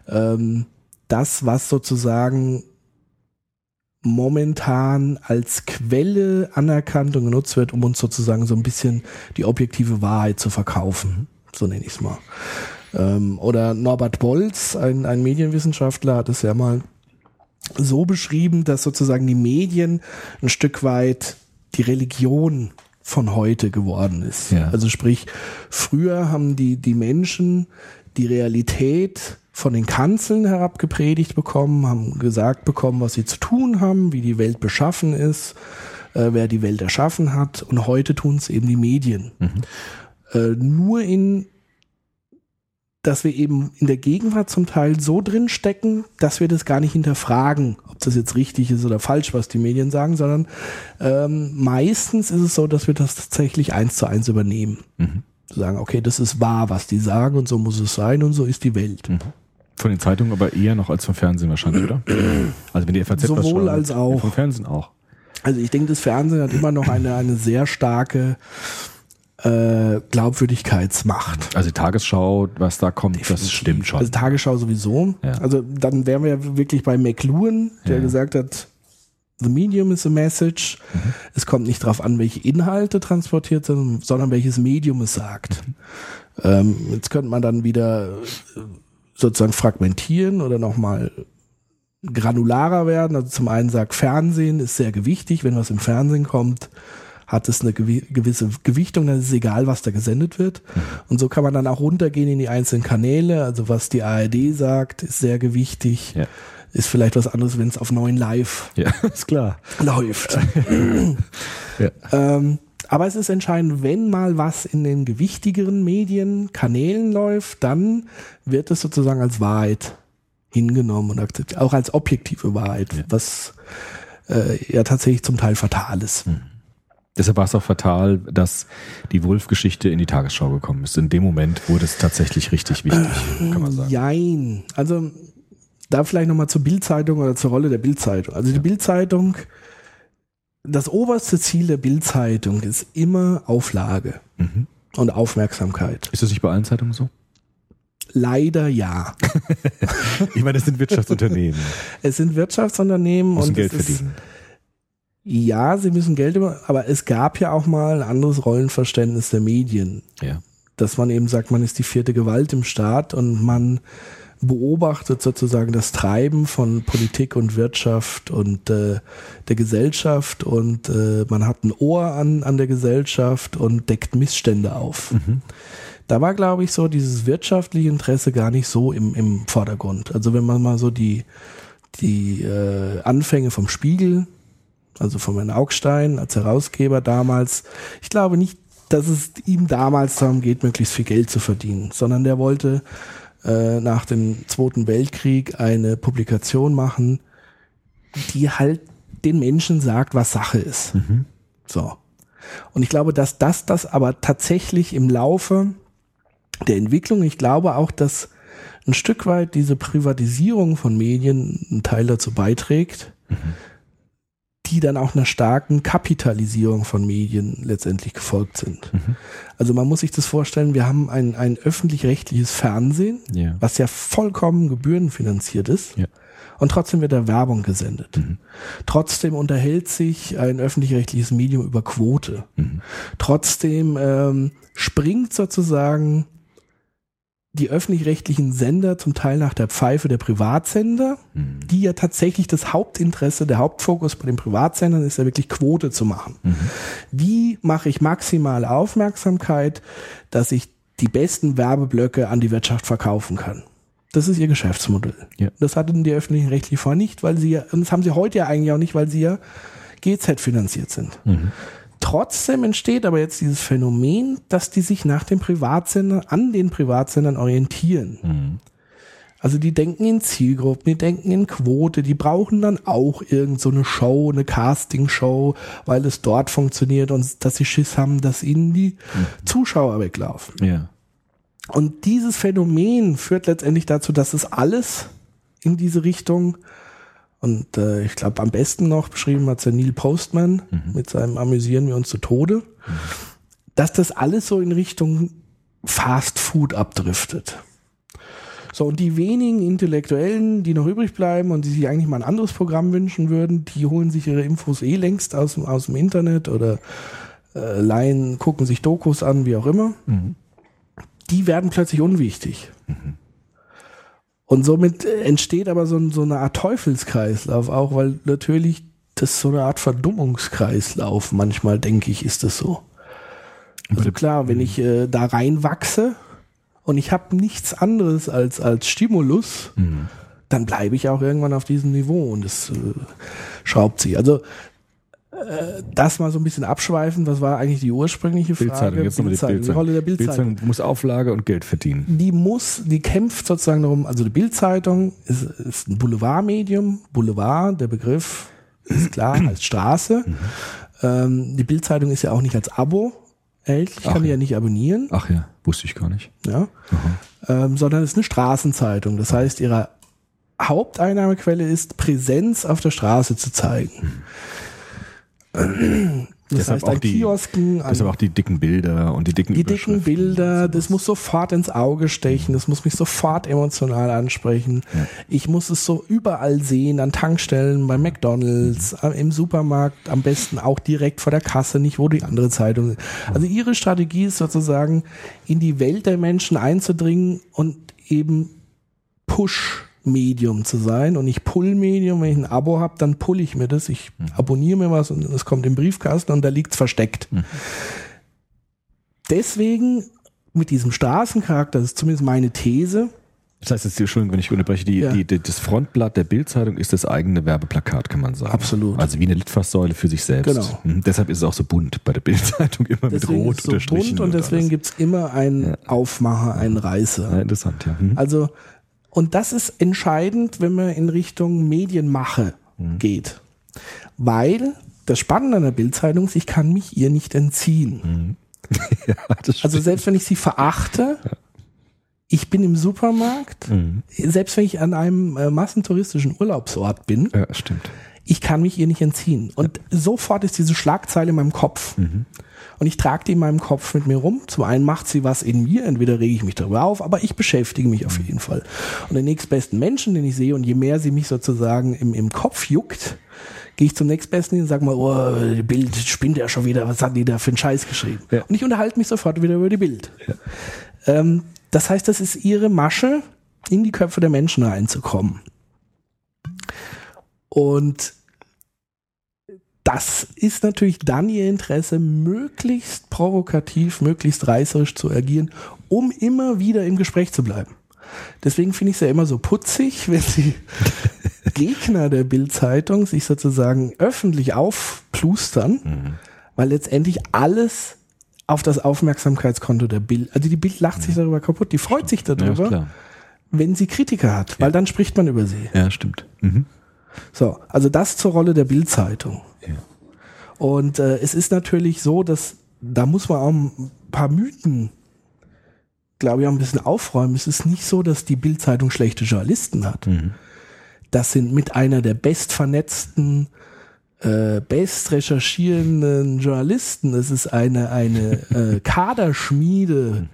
ähm, das, was sozusagen momentan als Quelle anerkannt und genutzt wird, um uns sozusagen so ein bisschen die objektive Wahrheit zu verkaufen. So nenne ich es mal. Ähm, oder Norbert Bolz, ein, ein Medienwissenschaftler, hat es ja mal so beschrieben, dass sozusagen die Medien ein Stück weit die Religion von heute geworden ist. Ja. Also sprich, früher haben die, die Menschen die Realität von den Kanzeln herabgepredigt bekommen, haben gesagt bekommen, was sie zu tun haben, wie die Welt beschaffen ist, äh, wer die Welt erschaffen hat. Und heute tun es eben die Medien. Mhm. Äh, nur in dass wir eben in der Gegenwart zum Teil so drin stecken, dass wir das gar nicht hinterfragen, ob das jetzt richtig ist oder falsch, was die Medien sagen, sondern ähm, meistens ist es so, dass wir das tatsächlich eins zu eins übernehmen. Mhm. Sagen, okay, das ist wahr, was die sagen und so muss es sein und so ist die Welt. Mhm. Von den Zeitungen aber eher noch als vom Fernsehen wahrscheinlich, oder? Also wenn die FAZ Sowohl was als auch. Vom Fernsehen auch. Also ich denke, das Fernsehen hat immer noch eine, eine sehr starke äh, Glaubwürdigkeitsmacht. Also die Tagesschau, was da kommt, Definitiv. das stimmt schon. Also Tagesschau sowieso. Ja. Also dann wären wir ja wirklich bei McLuhan, der ja. gesagt hat, The medium is a message. Mhm. Es kommt nicht darauf an, welche Inhalte transportiert sind, sondern welches Medium es sagt. Mhm. Ähm, jetzt könnte man dann wieder äh, sozusagen fragmentieren oder nochmal granularer werden. Also zum einen sagt Fernsehen ist sehr gewichtig, wenn was im Fernsehen kommt, hat es eine gewisse Gewichtung, dann ist es egal, was da gesendet wird. Mhm. Und so kann man dann auch runtergehen in die einzelnen Kanäle. Also was die ARD sagt, ist sehr gewichtig. Ja. Ist vielleicht was anderes, wenn es auf neuen Live ja, ist klar. läuft. ja. ähm, aber es ist entscheidend, wenn mal was in den gewichtigeren Medien, Kanälen läuft, dann wird es sozusagen als Wahrheit hingenommen und akzeptiert, auch als objektive Wahrheit, ja. was äh, ja tatsächlich zum Teil fatal ist. Hm. Deshalb war es auch fatal, dass die Wolf-Geschichte in die Tagesschau gekommen ist. In dem Moment wurde es tatsächlich richtig wichtig, äh, kann man sagen. Jein. Also da vielleicht nochmal zur Bildzeitung oder zur Rolle der Bildzeitung. Also die Bildzeitung, das oberste Ziel der Bildzeitung ist immer Auflage mhm. und Aufmerksamkeit. Ist das nicht bei allen Zeitungen so? Leider ja. ich meine, es sind Wirtschaftsunternehmen. es sind Wirtschaftsunternehmen Müssen und Geld verdienen. Ist, ja, sie müssen Geld über, aber es gab ja auch mal ein anderes Rollenverständnis der Medien. Ja. Dass man eben sagt, man ist die vierte Gewalt im Staat und man beobachtet sozusagen das Treiben von Politik und Wirtschaft und äh, der Gesellschaft und äh, man hat ein Ohr an, an der Gesellschaft und deckt Missstände auf. Mhm. Da war, glaube ich, so dieses wirtschaftliche Interesse gar nicht so im, im Vordergrund. Also wenn man mal so die, die äh, Anfänge vom Spiegel also von Herrn Augstein als Herausgeber damals. Ich glaube nicht, dass es ihm damals darum geht, möglichst viel Geld zu verdienen, sondern der wollte äh, nach dem Zweiten Weltkrieg eine Publikation machen, die halt den Menschen sagt, was Sache ist. Mhm. So. Und ich glaube, dass das das aber tatsächlich im Laufe der Entwicklung. Ich glaube auch, dass ein Stück weit diese Privatisierung von Medien einen Teil dazu beiträgt, die dann auch einer starken Kapitalisierung von Medien letztendlich gefolgt sind. Also man muss sich das vorstellen, wir haben ein, ein öffentlich-rechtliches Fernsehen, Ja. was ja vollkommen gebührenfinanziert ist. Ja. Und trotzdem wird da Werbung gesendet. Trotzdem unterhält sich ein öffentlich-rechtliches Medium über Quote. Trotzdem ähm, springt sozusagen die öffentlich-rechtlichen Sender zum Teil nach der Pfeife der Privatsender, die ja tatsächlich das Hauptinteresse, der Hauptfokus bei den Privatsendern ist ja wirklich Quote zu machen. Wie mache ich maximale Aufmerksamkeit, dass ich die besten Werbeblöcke an die Wirtschaft verkaufen kann? Das ist ihr Geschäftsmodell. Ja. Das hatten die öffentlichen rechtlich vorher nicht, weil sie ja, und das haben sie heute ja eigentlich auch nicht, weil sie ja GZ finanziert sind. Trotzdem entsteht aber jetzt dieses Phänomen, dass die sich nach den Privatsendern, an den Privatsendern orientieren. Also die denken in Zielgruppen, die denken in Quote, die brauchen dann auch irgend so eine Show, eine Castingshow, weil es dort funktioniert und dass sie Schiss haben, dass ihnen die Zuschauer weglaufen. Ja. Und dieses Phänomen führt letztendlich dazu, dass es alles in diese Richtung und äh, ich glaube am besten noch beschrieben hat der Neil Postman mit seinem Amüsieren wir uns zu Tode, dass das alles so in Richtung Fast Food abdriftet. So, und die wenigen Intellektuellen, die noch übrig bleiben und die sich eigentlich mal ein anderes Programm wünschen würden, die holen sich ihre Infos eh längst aus, dem- aus dem Internet oder äh, leihen, gucken sich Dokus an, wie auch immer. Die werden plötzlich unwichtig. Und somit entsteht aber so, so eine Art Teufelskreislauf auch, weil natürlich das so eine Art Verdummungskreislauf manchmal, denke ich, ist das so. Also klar, wenn ich äh, da reinwachse und ich habe nichts anderes als, als Stimulus, dann bleibe ich auch irgendwann auf diesem Niveau und es äh, schraubt sich. Also das mal so ein bisschen abschweifen, was war eigentlich die ursprüngliche Frage? Bildzeitung, jetzt nochmal die Bildzeitung, Bildzeitung. Die Rolle der Bildzeitung Bildzeitung muss Auflage und Geld verdienen. die muss, die kämpft sozusagen darum, also die Bildzeitung ist, ist ein Boulevardmedium, Boulevard, der Begriff ist klar, als Straße. Ähm, die Bildzeitung ist ja auch nicht als Abo erhältlich, kann die ja. ja nicht abonnieren, Ach ja, wusste ich gar nicht. ja, ähm, sondern es ist eine Straßenzeitung. Das heißt, ihre Haupteinnahmequelle ist, Präsenz auf der Straße zu zeigen. Das Deshalb heißt, auch die- Kiosken, an Deshalb auch die dicken Bilder und die dicken die dicken Bilder, das muss sofort ins Auge stechen, das muss mich sofort emotional ansprechen. Ich muss es so überall sehen, an Tankstellen, bei McDonalds, Mhm. im Supermarkt, am besten auch direkt vor der Kasse, nicht wo die andere Zeitung ist. Also ihre Strategie ist sozusagen, in die Welt der Menschen einzudringen und eben Push-Medium zu sein und nicht Pull-Medium. Wenn ich ein Abo habe, dann pull ich mir das. Ich abonniere mir was und es kommt im Briefkasten und da liegt's versteckt deswegen mit diesem Straßencharakter, das ist zumindest meine These, Das heißt jetzt, Entschuldigung, wenn ich unterbreche, die, Ja. die, die, das Frontblatt der Bildzeitung ist das eigene Werbeplakat, kann man sagen. Absolut. Also wie eine Litfaßsäule für sich selbst. Genau. Mhm. Deshalb ist es auch so bunt bei der Bildzeitung, immer mit deswegen rot ist es so unterstrichen. bunt und deswegen alles. gibt's immer einen Aufmacher, einen Reißer. Ja, interessant, ja. Mhm. Also, und das ist entscheidend, wenn man in Richtung Medienmache geht. Weil das Spannende an der Bildzeitung ist, ich kann mich ihr nicht entziehen. ja, das Also selbst wenn ich sie verachte, ich bin im Supermarkt, Mhm. selbst wenn ich an einem äh, massentouristischen Urlaubsort bin, ja, stimmt. ich kann mich ihr nicht entziehen. Und sofort ist diese Schlagzeile in meinem Kopf. Und ich trage die in meinem Kopf mit mir rum. Zum einen macht sie was in mir, entweder rege ich mich darüber auf, aber ich beschäftige mich auf jeden Fall. Und den nächstbesten Menschen, den ich sehe, und je mehr sie mich sozusagen im, im Kopf juckt, gehe ich zum nächstbesten hin und sage mal, oh, die Bild spinnt ja schon wieder, was hat die da für einen Scheiß geschrieben? Ja. Und ich unterhalte mich sofort wieder über die Bild. Ähm, das heißt, das ist ihre Masche, in die Köpfe der Menschen reinzukommen. Und das ist natürlich dann ihr Interesse, möglichst provokativ, möglichst reißerisch zu agieren, um immer wieder im Gespräch zu bleiben. Deswegen finde ich es ja immer so putzig, wenn die Gegner der Bild-Zeitung sich sozusagen öffentlich aufplustern, weil letztendlich alles auf das Aufmerksamkeitskonto der Bild, also die Bild lacht sich darüber kaputt, die freut sich Ja, ist darüber, klar. wenn sie Kritiker hat, weil dann spricht man über sie. Ja, stimmt. Mhm. So, also das zur Rolle der Bildzeitung. Ja. Und äh, es ist natürlich so, dass da muss man auch ein paar Mythen glaube ich, auch ein bisschen aufräumen. Es ist nicht so, dass die Bildzeitung schlechte Journalisten hat. Mhm. Das sind mit einer der bestvernetzten, äh, best recherchierenden Journalisten. Es ist eine, eine äh, Kaderschmiede.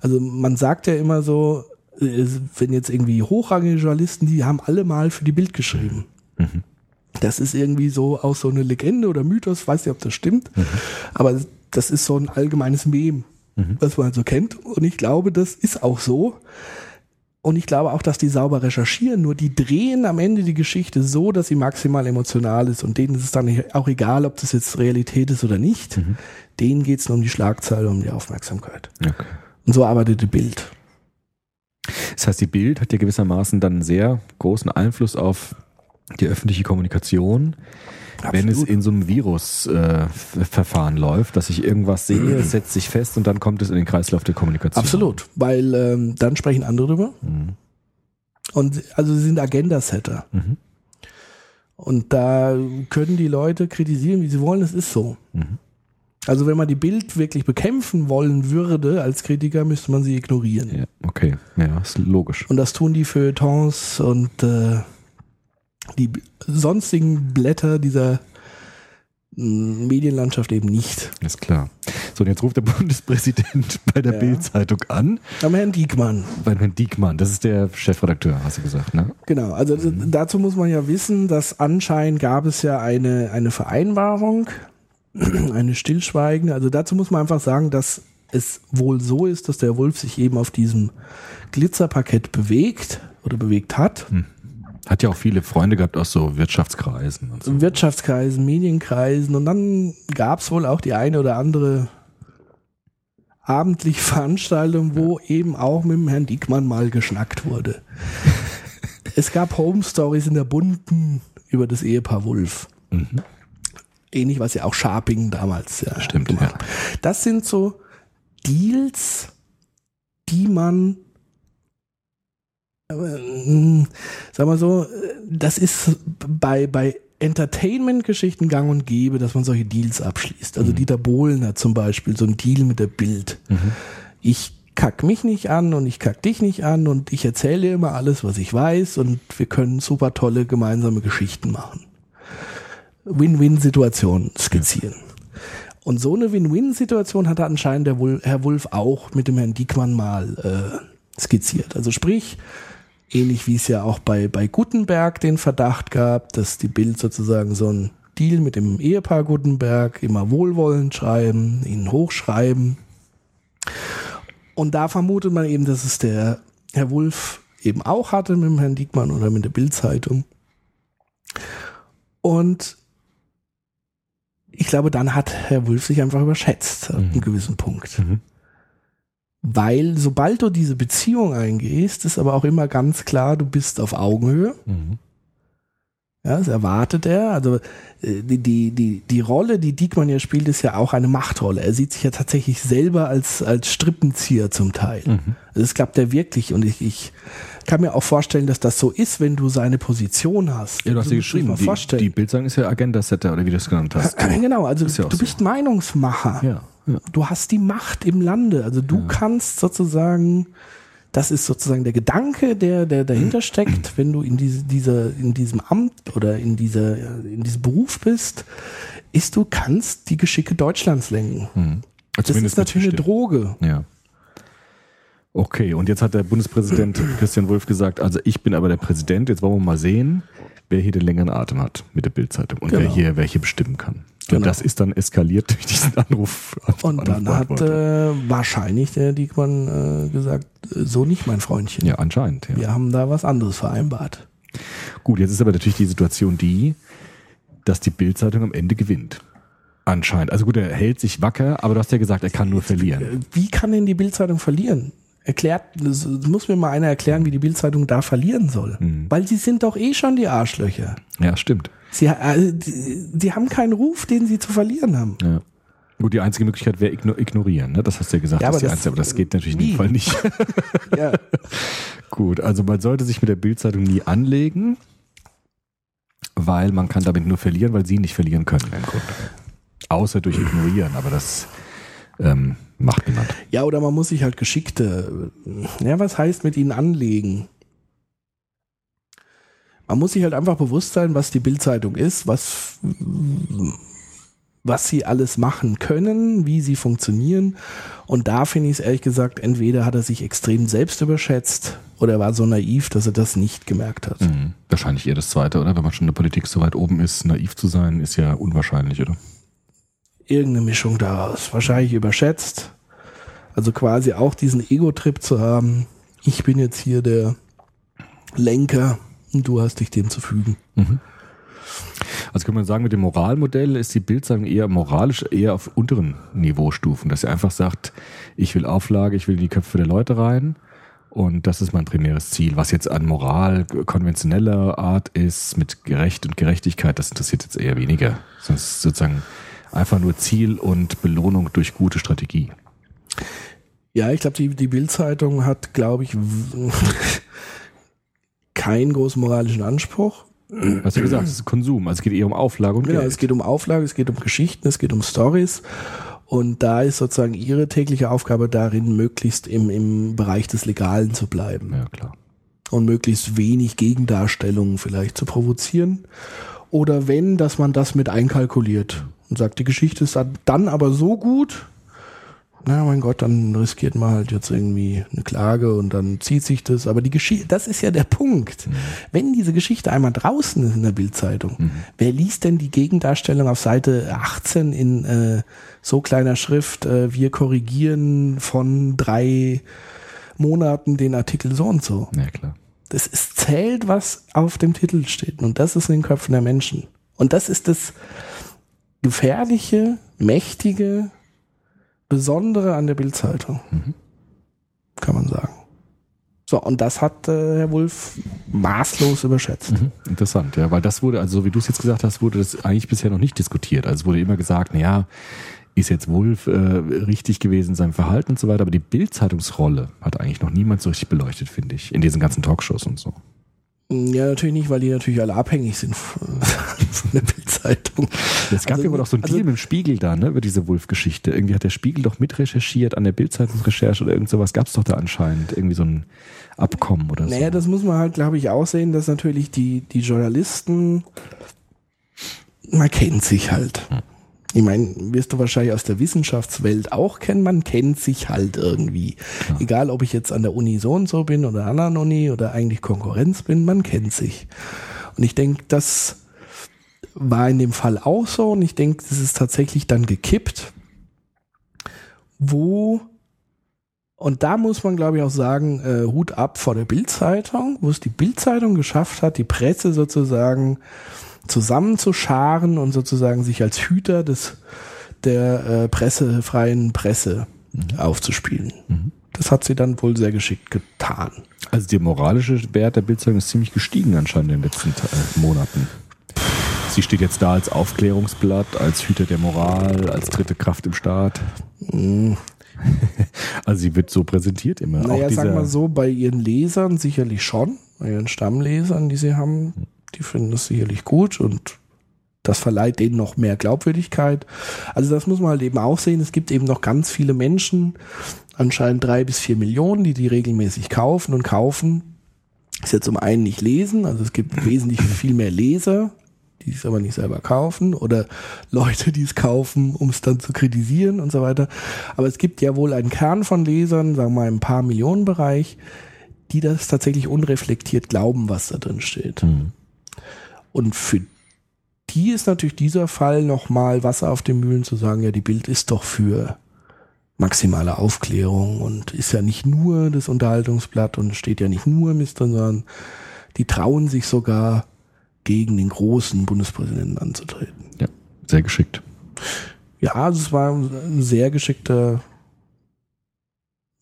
Also man sagt ja immer so, äh, wenn jetzt irgendwie hochrangige Journalisten, die haben alle mal für die Bild geschrieben. Mhm. Das ist irgendwie so auch so eine Legende oder Mythos, weiß nicht, ob das stimmt, aber das ist so ein allgemeines Mem, was man so kennt. Und ich glaube, das ist auch so. Und ich glaube auch, dass die sauber recherchieren, nur die drehen am Ende die Geschichte so, dass sie maximal emotional ist. Und denen ist es dann auch egal, ob das jetzt Realität ist oder nicht. Denen geht es nur um die Schlagzeile, um die Aufmerksamkeit. Okay. Und so arbeitet die Bild. Das heißt, die Bild hat ja gewissermaßen dann einen sehr großen Einfluss auf die öffentliche Kommunikation, wenn es Absolut. in so einem Virus-Verfahren läuft, dass ich irgendwas sehe, es setzt sich fest und dann kommt es in den Kreislauf der Kommunikation. Absolut, weil ähm, dann sprechen andere drüber. Mhm. Und also sie sind Agenda-Setter. Mhm. Und da können die Leute kritisieren, wie sie wollen, es ist so. Mhm. Also wenn man die Bild wirklich bekämpfen wollen würde als Kritiker, müsste man sie ignorieren. Ja, okay. Ja, ist logisch. Und das tun die Feuilletons und äh, die sonstigen Blätter dieser mh, Medienlandschaft eben nicht. Ist klar. So, und jetzt ruft der Bundespräsident bei der Ja. Bild-Zeitung an, Aber Herrn Diekmann, bei Herrn Diekmann, das ist der Chefredakteur, hast du gesagt, ne? Genau, also d- dazu muss man ja wissen, dass anscheinend gab es ja eine, eine Vereinbarung, eine stillschweigende. Also dazu muss man einfach sagen, dass es wohl so ist, dass der Wolf sich eben auf diesem Glitzerparkett bewegt oder bewegt hat. Hat ja auch viele Freunde gehabt aus so Wirtschaftskreisen und so. Wirtschaftskreisen, Medienkreisen und dann gab es wohl auch die eine oder andere abendliche Veranstaltung, wo eben auch mit dem Herrn Diekmann mal geschnackt wurde. es gab Home Stories in der Bunten über das Ehepaar Wolf. Mhm. Ähnlich, was ja auch Sharping damals ja, Stimmt, gemacht ja. Das sind so Deals, die man sag mal so, das ist bei, bei Entertainment-Geschichten gang und gäbe, dass man solche Deals abschließt. Also Dieter Bohlen hat zum Beispiel so ein Deal mit der Bild. Ich kack mich nicht an und ich kack dich nicht an und ich erzähle immer alles, was ich weiß und wir können super tolle gemeinsame Geschichten machen. Win-Win-Situation skizzieren. Und so eine Win-Win-Situation hat anscheinend der Herr Wulff auch mit dem Herrn Diekmann mal äh, skizziert. Also sprich, ähnlich wie es ja auch bei, bei Gutenberg den Verdacht gab, dass die Bild sozusagen so ein Deal mit dem Ehepaar Gutenberg immer wohlwollend schreiben, ihnen hochschreiben. Und da vermutet man eben, dass es der Herr Wulff eben auch hatte mit dem Herrn Diekmann oder mit der Bildzeitung. Und ich glaube, dann hat Herr Wulff sich einfach überschätzt an Mhm. einem gewissen Punkt. Mhm. Weil sobald du diese Beziehung eingehst, ist aber auch immer ganz klar, du bist auf Augenhöhe. Mhm. Ja, das erwartet er. Also äh, die, die, die, die Rolle, die Diekmann hier spielt, ist ja auch eine Machtrolle. Er sieht sich ja tatsächlich selber als, als Strippenzieher zum Teil. Mhm. Also das klappt er wirklich. Und ich, ich kann mir auch vorstellen, dass das so ist, wenn du seine Position hast. Ja, du hast ja dir geschrieben, die, die Bildzeitung ist ja Agenda-Setter oder wie du es genannt hast. Genau, also ja du so. bist Meinungsmacher. Ja, ja. Du hast die Macht im Lande. Also du kannst sozusagen, das ist sozusagen der Gedanke, der, der dahinter steckt, wenn du in diese, dieser, in diesem Amt oder in dieser, in diesem Beruf bist, ist du kannst die Geschicke Deutschlands lenken. Mhm. Das ist natürlich eine. Droge. Ja. Okay, und jetzt hat der Bundespräsident Christian Wulff gesagt, also ich bin aber der Präsident, jetzt wollen wir mal sehen, wer hier den längeren Atem hat mit der Bildzeitung und wer Genau. hier welche bestimmen kann. Genau. Und das ist dann eskaliert durch diesen Anruf. Und dann hat äh, wahrscheinlich der Diekmann äh, gesagt, äh, so nicht mein Freundchen. ja, anscheinend. Ja. Wir haben da was anderes vereinbart. Gut, jetzt ist aber natürlich die Situation die, dass die Bildzeitung am Ende gewinnt. Anscheinend. Also gut, er hält sich wacker, aber du hast ja gesagt, er kann nur verlieren. Äh, Wie kann denn die Bildzeitung verlieren? Erklärt, muss mir mal einer erklären, wie die Bildzeitung da verlieren soll. Hm. Weil sie sind doch eh schon die Arschlöcher. Ja, stimmt. Sie, äh, die, die haben keinen Ruf, den sie zu verlieren haben. Ja. Gut, die einzige Möglichkeit wäre igno ignorieren, ne? Das hast du ja gesagt, Ja, das ist aber das- einzige, aber das geht natürlich in wie? dem Fall nicht. Ja. Gut, also man sollte sich mit der Bildzeitung nie anlegen, weil man kann damit nur verlieren, weil sie nicht verlieren können im Grunde. Außer durch Ignorieren, aber das ähm, Macht niemand. Ja, oder man muss sich halt geschickte, ja, was heißt mit ihnen anlegen? Man muss sich halt einfach bewusst sein, was die Bildzeitung ist, was, was sie alles machen können, wie sie funktionieren. Und da finde ich es ehrlich gesagt, entweder hat er sich extrem selbst überschätzt oder er war so naiv, dass er das nicht gemerkt hat. Mhm. Wahrscheinlich eher das Zweite, oder? Wenn man schon in der Politik so weit oben ist, naiv zu sein, ist ja unwahrscheinlich, oder? Irgendeine Mischung daraus. Wahrscheinlich überschätzt. Also quasi auch diesen Ego-Trip zu haben. Ich bin jetzt hier der Lenker und du hast dich dem zu fügen. Mhm. Also kann man sagen, mit dem Moralmodell ist die Bildzeitung eher moralisch eher auf unteren Niveaustufen, dass sie einfach sagt, ich will Auflage, ich will in die Köpfe der Leute rein und das ist mein primäres Ziel. Was jetzt an Moral konventioneller Art ist, mit Gerecht und Gerechtigkeit, das interessiert jetzt eher weniger. Das ist sozusagen einfach nur Ziel und Belohnung durch gute Strategie. Ja, ich glaube, die, die Bildzeitung hat, glaube ich, keinen großen moralischen Anspruch. Hast du gesagt, es ist Konsum, also es geht eher um Auflage und Genau, Geld. es geht um Auflage, es geht um Geschichten, es geht um Stories. Und da ist sozusagen ihre tägliche Aufgabe darin, möglichst im, im Bereich des Legalen zu bleiben Ja, klar. und möglichst wenig Gegendarstellungen vielleicht zu provozieren. Oder wenn, dass man das mit einkalkuliert und sagt, die Geschichte ist dann aber so gut, na mein Gott, dann riskiert man halt jetzt irgendwie eine Klage und dann zieht sich das. Aber die Geschichte, das ist ja der Punkt. Wenn diese Geschichte einmal draußen ist in der Bildzeitung, wer liest denn die Gegendarstellung auf Seite 18 in äh, so kleiner Schrift, äh, wir korrigieren von drei Monaten den Artikel so und so. Ja, klar. Das ist zählt, was auf dem Titel steht. Und das ist in den Köpfen der Menschen. Und das ist das gefährliche, mächtige, besondere an der Bildzeitung. Kann man sagen. So, und das hat äh, Herr Wulff maßlos überschätzt. Mhm. Interessant, ja, weil das wurde, also so wie du es jetzt gesagt hast, wurde das eigentlich bisher noch nicht diskutiert. Also es wurde immer gesagt, na ja, ist jetzt Wolf äh, richtig gewesen in seinem Verhalten und so weiter, aber die Bildzeitungsrolle hat eigentlich noch niemand so richtig beleuchtet, finde ich, in diesen ganzen Talkshows und so. Ja, natürlich nicht, weil die natürlich alle abhängig sind von, von der Bildzeitung. Es gab Also, ja aber doch so ein also- Deal mit dem Spiegel da, ne, über diese Wolf-Geschichte. Irgendwie hat der Spiegel doch mitrecherchiert an der Bildzeitungsrecherche oder irgend sowas. Gab es doch da anscheinend irgendwie so ein Abkommen oder so. Naja, das muss man halt, glaube ich, auch sehen, dass natürlich die, die Journalisten, man kennt sich halt. Ich meine, wirst du wahrscheinlich aus der Wissenschaftswelt auch kennen, man kennt sich halt irgendwie. Egal, ob ich jetzt an der Uni so und so bin oder an einer Uni oder eigentlich Konkurrenz bin, man kennt sich. Und ich denke, das war in dem Fall auch so und ich denke, das ist tatsächlich dann gekippt, wo und da muss man, glaube ich, auch sagen, äh, Hut ab vor der Bildzeitung, wo es die Bildzeitung geschafft hat, die Presse sozusagen zusammenzuscharen und sozusagen sich als Hüter des der äh, pressefreien Presse aufzuspielen. Das hat sie dann wohl sehr geschickt getan. Also der moralische Wert der Bildzeitung ist ziemlich gestiegen anscheinend in den letzten äh, Monaten. Sie steht jetzt da als Aufklärungsblatt, als Hüter der Moral, als dritte Kraft im Staat. Also sie wird so präsentiert immer. Naja, Auch dieser, sagen wir so, bei ihren Lesern sicherlich schon, bei ihren Stammlesern, die sie haben, die finden das sicherlich gut und das verleiht denen noch mehr Glaubwürdigkeit. Also das muss man halt eben auch sehen. Es gibt eben noch ganz viele Menschen, anscheinend drei bis vier Millionen, die die regelmäßig kaufen und kaufen. Ist jetzt zum einen nicht lesen, also es gibt wesentlich viel mehr Leser, die es aber nicht selber kaufen oder Leute, die es kaufen, um es dann zu kritisieren und so weiter. Aber es gibt ja wohl einen Kern von Lesern, sagen wir mal im paar Millionen Bereich, die das tatsächlich unreflektiert glauben, was da drin steht. Hm. Und für die ist natürlich dieser Fall nochmal Wasser auf den Mühlen zu sagen, ja, die Bild ist doch für maximale Aufklärung und ist ja nicht nur das Unterhaltungsblatt und steht ja nicht nur Mist drin, sondern die trauen sich sogar gegen den großen Bundespräsidenten anzutreten. Ja, sehr geschickt. Ja, also es war ein sehr geschickter,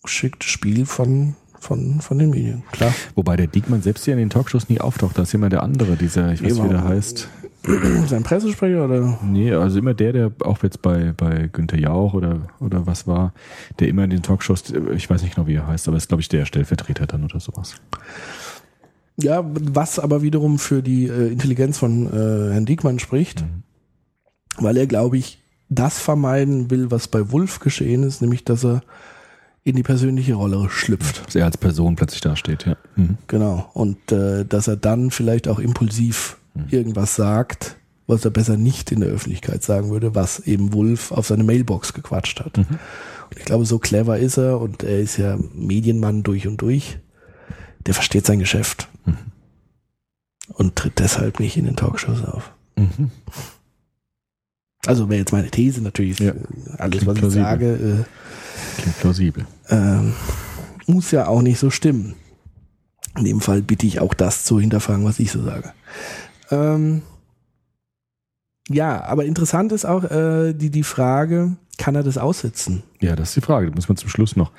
geschicktes Spiel von, von, von den Medien, klar. Wobei der Diekmann selbst hier in den Talkshows nie auftaucht. Da ist immer der andere, dieser, ich weiß nicht, wie der heißt. Sein Pressesprecher oder? Nee, also immer der, der auch jetzt bei, bei Günther Jauch oder, oder was war, der immer in den Talkshows, ich weiß nicht genau, wie er heißt, aber ist, glaube ich, der Stellvertreter dann oder sowas. Ja, was aber wiederum für die äh, Intelligenz von äh, Herrn Diekmann spricht, weil er, glaube ich, das vermeiden will, was bei Wolf geschehen ist, nämlich dass er in die persönliche Rolle schlüpft. Dass er als Person plötzlich dasteht, ja. Mhm. Genau. Und äh, dass er dann vielleicht auch impulsiv irgendwas sagt, was er besser nicht in der Öffentlichkeit sagen würde, was eben Wolf auf seine Mailbox gequatscht hat. Und ich glaube, so clever ist er und er ist ja Medienmann durch und durch. Der versteht sein Geschäft. Und tritt deshalb nicht in den Talkshows auf. Mhm. Also wäre jetzt meine These natürlich, Ja. äh, alles was ich sage, Klingt plausibel. äh, ähm, muss ja auch nicht so stimmen. In dem Fall bitte ich auch das zu hinterfragen, was ich so sage. Ähm, ja, aber interessant ist auch äh, die, die Frage, kann er das aussitzen? Ja, das ist die Frage. Das muss man zum Schluss noch.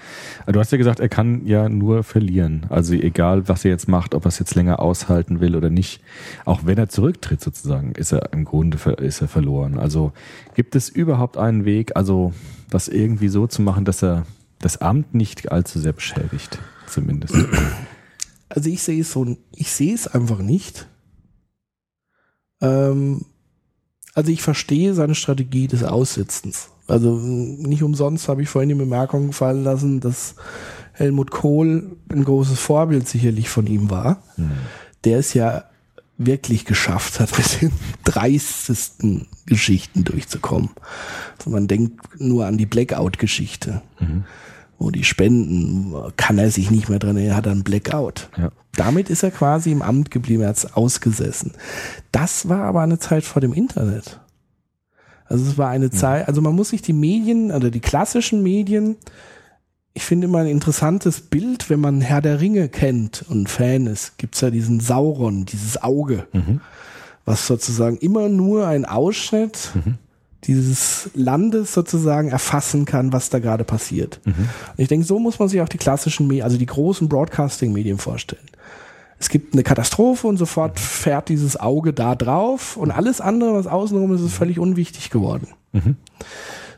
Aber Du hast ja gesagt, er kann ja nur verlieren. Also egal, was er jetzt macht, ob er es jetzt länger aushalten will oder nicht. Auch wenn er zurücktritt sozusagen, ist er im Grunde ist er verloren. Also gibt es überhaupt einen Weg, also das irgendwie so zu machen, dass er das Amt nicht allzu sehr beschädigt, zumindest. Also ich sehe es so, ich sehe es einfach nicht. Ähm, also ich verstehe seine Strategie des Aussitzens. Also nicht umsonst habe ich vorhin die Bemerkung fallen lassen, dass Helmut Kohl ein großes Vorbild sicherlich von ihm war. Der es ja wirklich geschafft hat, mit den dreistesten Geschichten durchzukommen. Also man denkt nur an die Blackout-Geschichte. Wo die Spenden, kann er sich nicht mehr dran erinnern, er hat einen Blackout. Ja. Damit ist er quasi im Amt geblieben, er hat's ausgesessen. Das war aber eine Zeit vor dem Internet. Also es war eine Zeit, also man muss sich die Medien, oder die klassischen Medien, ich finde immer ein interessantes Bild, wenn man Herr der Ringe kennt und Fan ist, gibt's ja diesen Sauron, dieses Auge, was sozusagen immer nur ein Ausschnitt dieses Landes sozusagen erfassen kann, was da gerade passiert. Und ich denke, so muss man sich auch die klassischen Medien, also die großen Broadcasting-Medien vorstellen. Es gibt eine Katastrophe und sofort fährt dieses Auge da drauf und alles andere, was außenrum ist, ist völlig unwichtig geworden.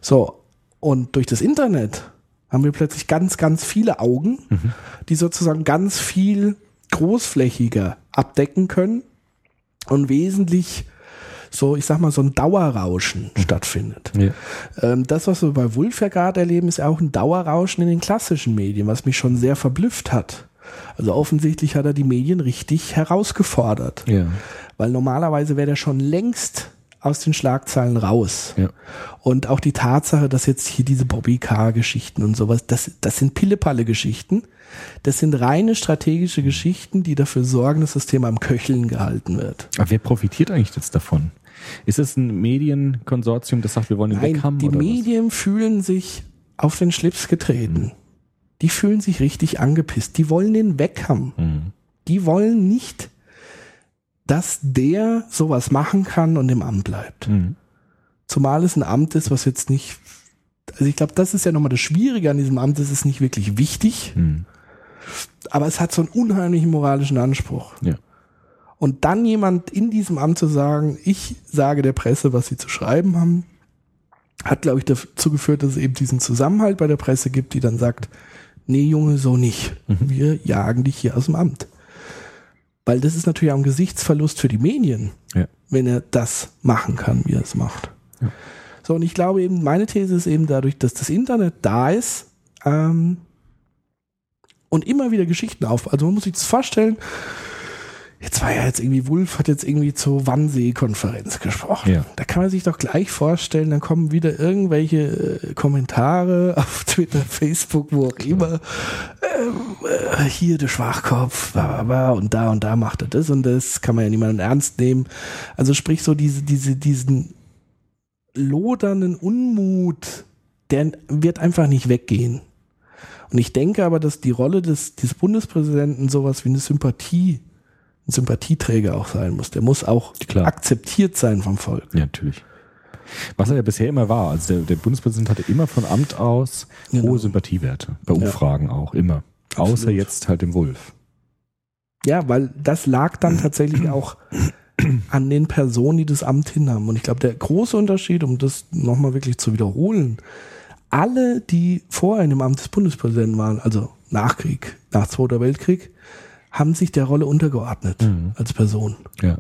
So, und durch das Internet haben wir plötzlich ganz, ganz viele Augen, die sozusagen ganz viel großflächiger abdecken können und wesentlich so, ich sag mal, so ein Dauerrauschen stattfindet. Ja. Ähm, das, was wir bei Wulf ja gerade erleben, ist ja auch ein Dauerrauschen in den klassischen Medien, was mich schon sehr verblüfft hat. Also offensichtlich hat er die Medien richtig herausgefordert. Ja. Weil normalerweise wäre der schon längst aus den Schlagzeilen raus. Ja. Und auch die Tatsache, dass jetzt hier diese Bobby Car-Geschichten und sowas, das, das sind Pillepalle-Geschichten. Das sind reine strategische Geschichten, die dafür sorgen, dass das Thema am Köcheln gehalten wird. Aber wer profitiert eigentlich jetzt davon? Ist es ein Medienkonsortium, das sagt, wir wollen ihn Nein, haben? die oder was? Medien fühlen sich auf den Schlips getreten. Die fühlen sich richtig angepisst. Die wollen den weg haben. Mhm. Die wollen nicht, dass der sowas machen kann und im Amt bleibt. Mhm. Zumal es ein Amt ist, was jetzt nicht, also ich glaube, das ist ja nochmal das Schwierige an diesem Amt, es ist nicht wirklich wichtig, Mhm. aber es hat so einen unheimlichen moralischen Anspruch. Ja. Und dann jemand in diesem Amt zu sagen, ich sage der Presse, was sie zu schreiben haben, hat, glaube ich, dazu geführt, dass es eben diesen Zusammenhalt bei der Presse gibt, die dann sagt, nee, Junge, so nicht. Wir jagen dich hier aus dem Amt. Weil das ist natürlich auch ein Gesichtsverlust für die Medien, Ja. wenn er das machen kann, wie er es macht. So, und ich glaube eben, meine These ist eben dadurch, dass das Internet da ist, ähm, und immer wieder Geschichten auf. Also man muss sich das vorstellen, jetzt war ja jetzt irgendwie, Wulf hat jetzt irgendwie zur Wannsee-Konferenz gesprochen. Ja. Da kann man sich doch gleich vorstellen, dann kommen wieder irgendwelche äh, Kommentare auf Twitter, Facebook, wo auch immer. Ähm, äh, hier der Schwachkopf, bla, bla, bla, und da und da macht er das und das, kann man ja niemanden ernst nehmen. Also sprich so diese, diese, diesen lodernden Unmut, der wird einfach nicht weggehen. Und ich denke aber, dass die Rolle des, des Bundespräsidenten sowas wie eine Sympathie, ein Sympathieträger auch sein muss. Der muss auch Klar. akzeptiert sein vom Volk. Ja, natürlich. Was er ja bisher immer war. Also der, der Bundespräsident hatte immer von Amt aus Genau. hohe Sympathiewerte. Bei Umfragen auch, immer. Außer Absolut. jetzt halt dem Wolf. Ja, weil das lag dann tatsächlich auch an den Personen, die das Amt hinhaben. Und ich glaube, der große Unterschied, um das nochmal wirklich zu wiederholen, alle, die vorher in dem Amt des Bundespräsidenten waren, also nach Krieg, nach Zweiter Weltkrieg, haben sich der Rolle untergeordnet Mhm. als Person. Ja.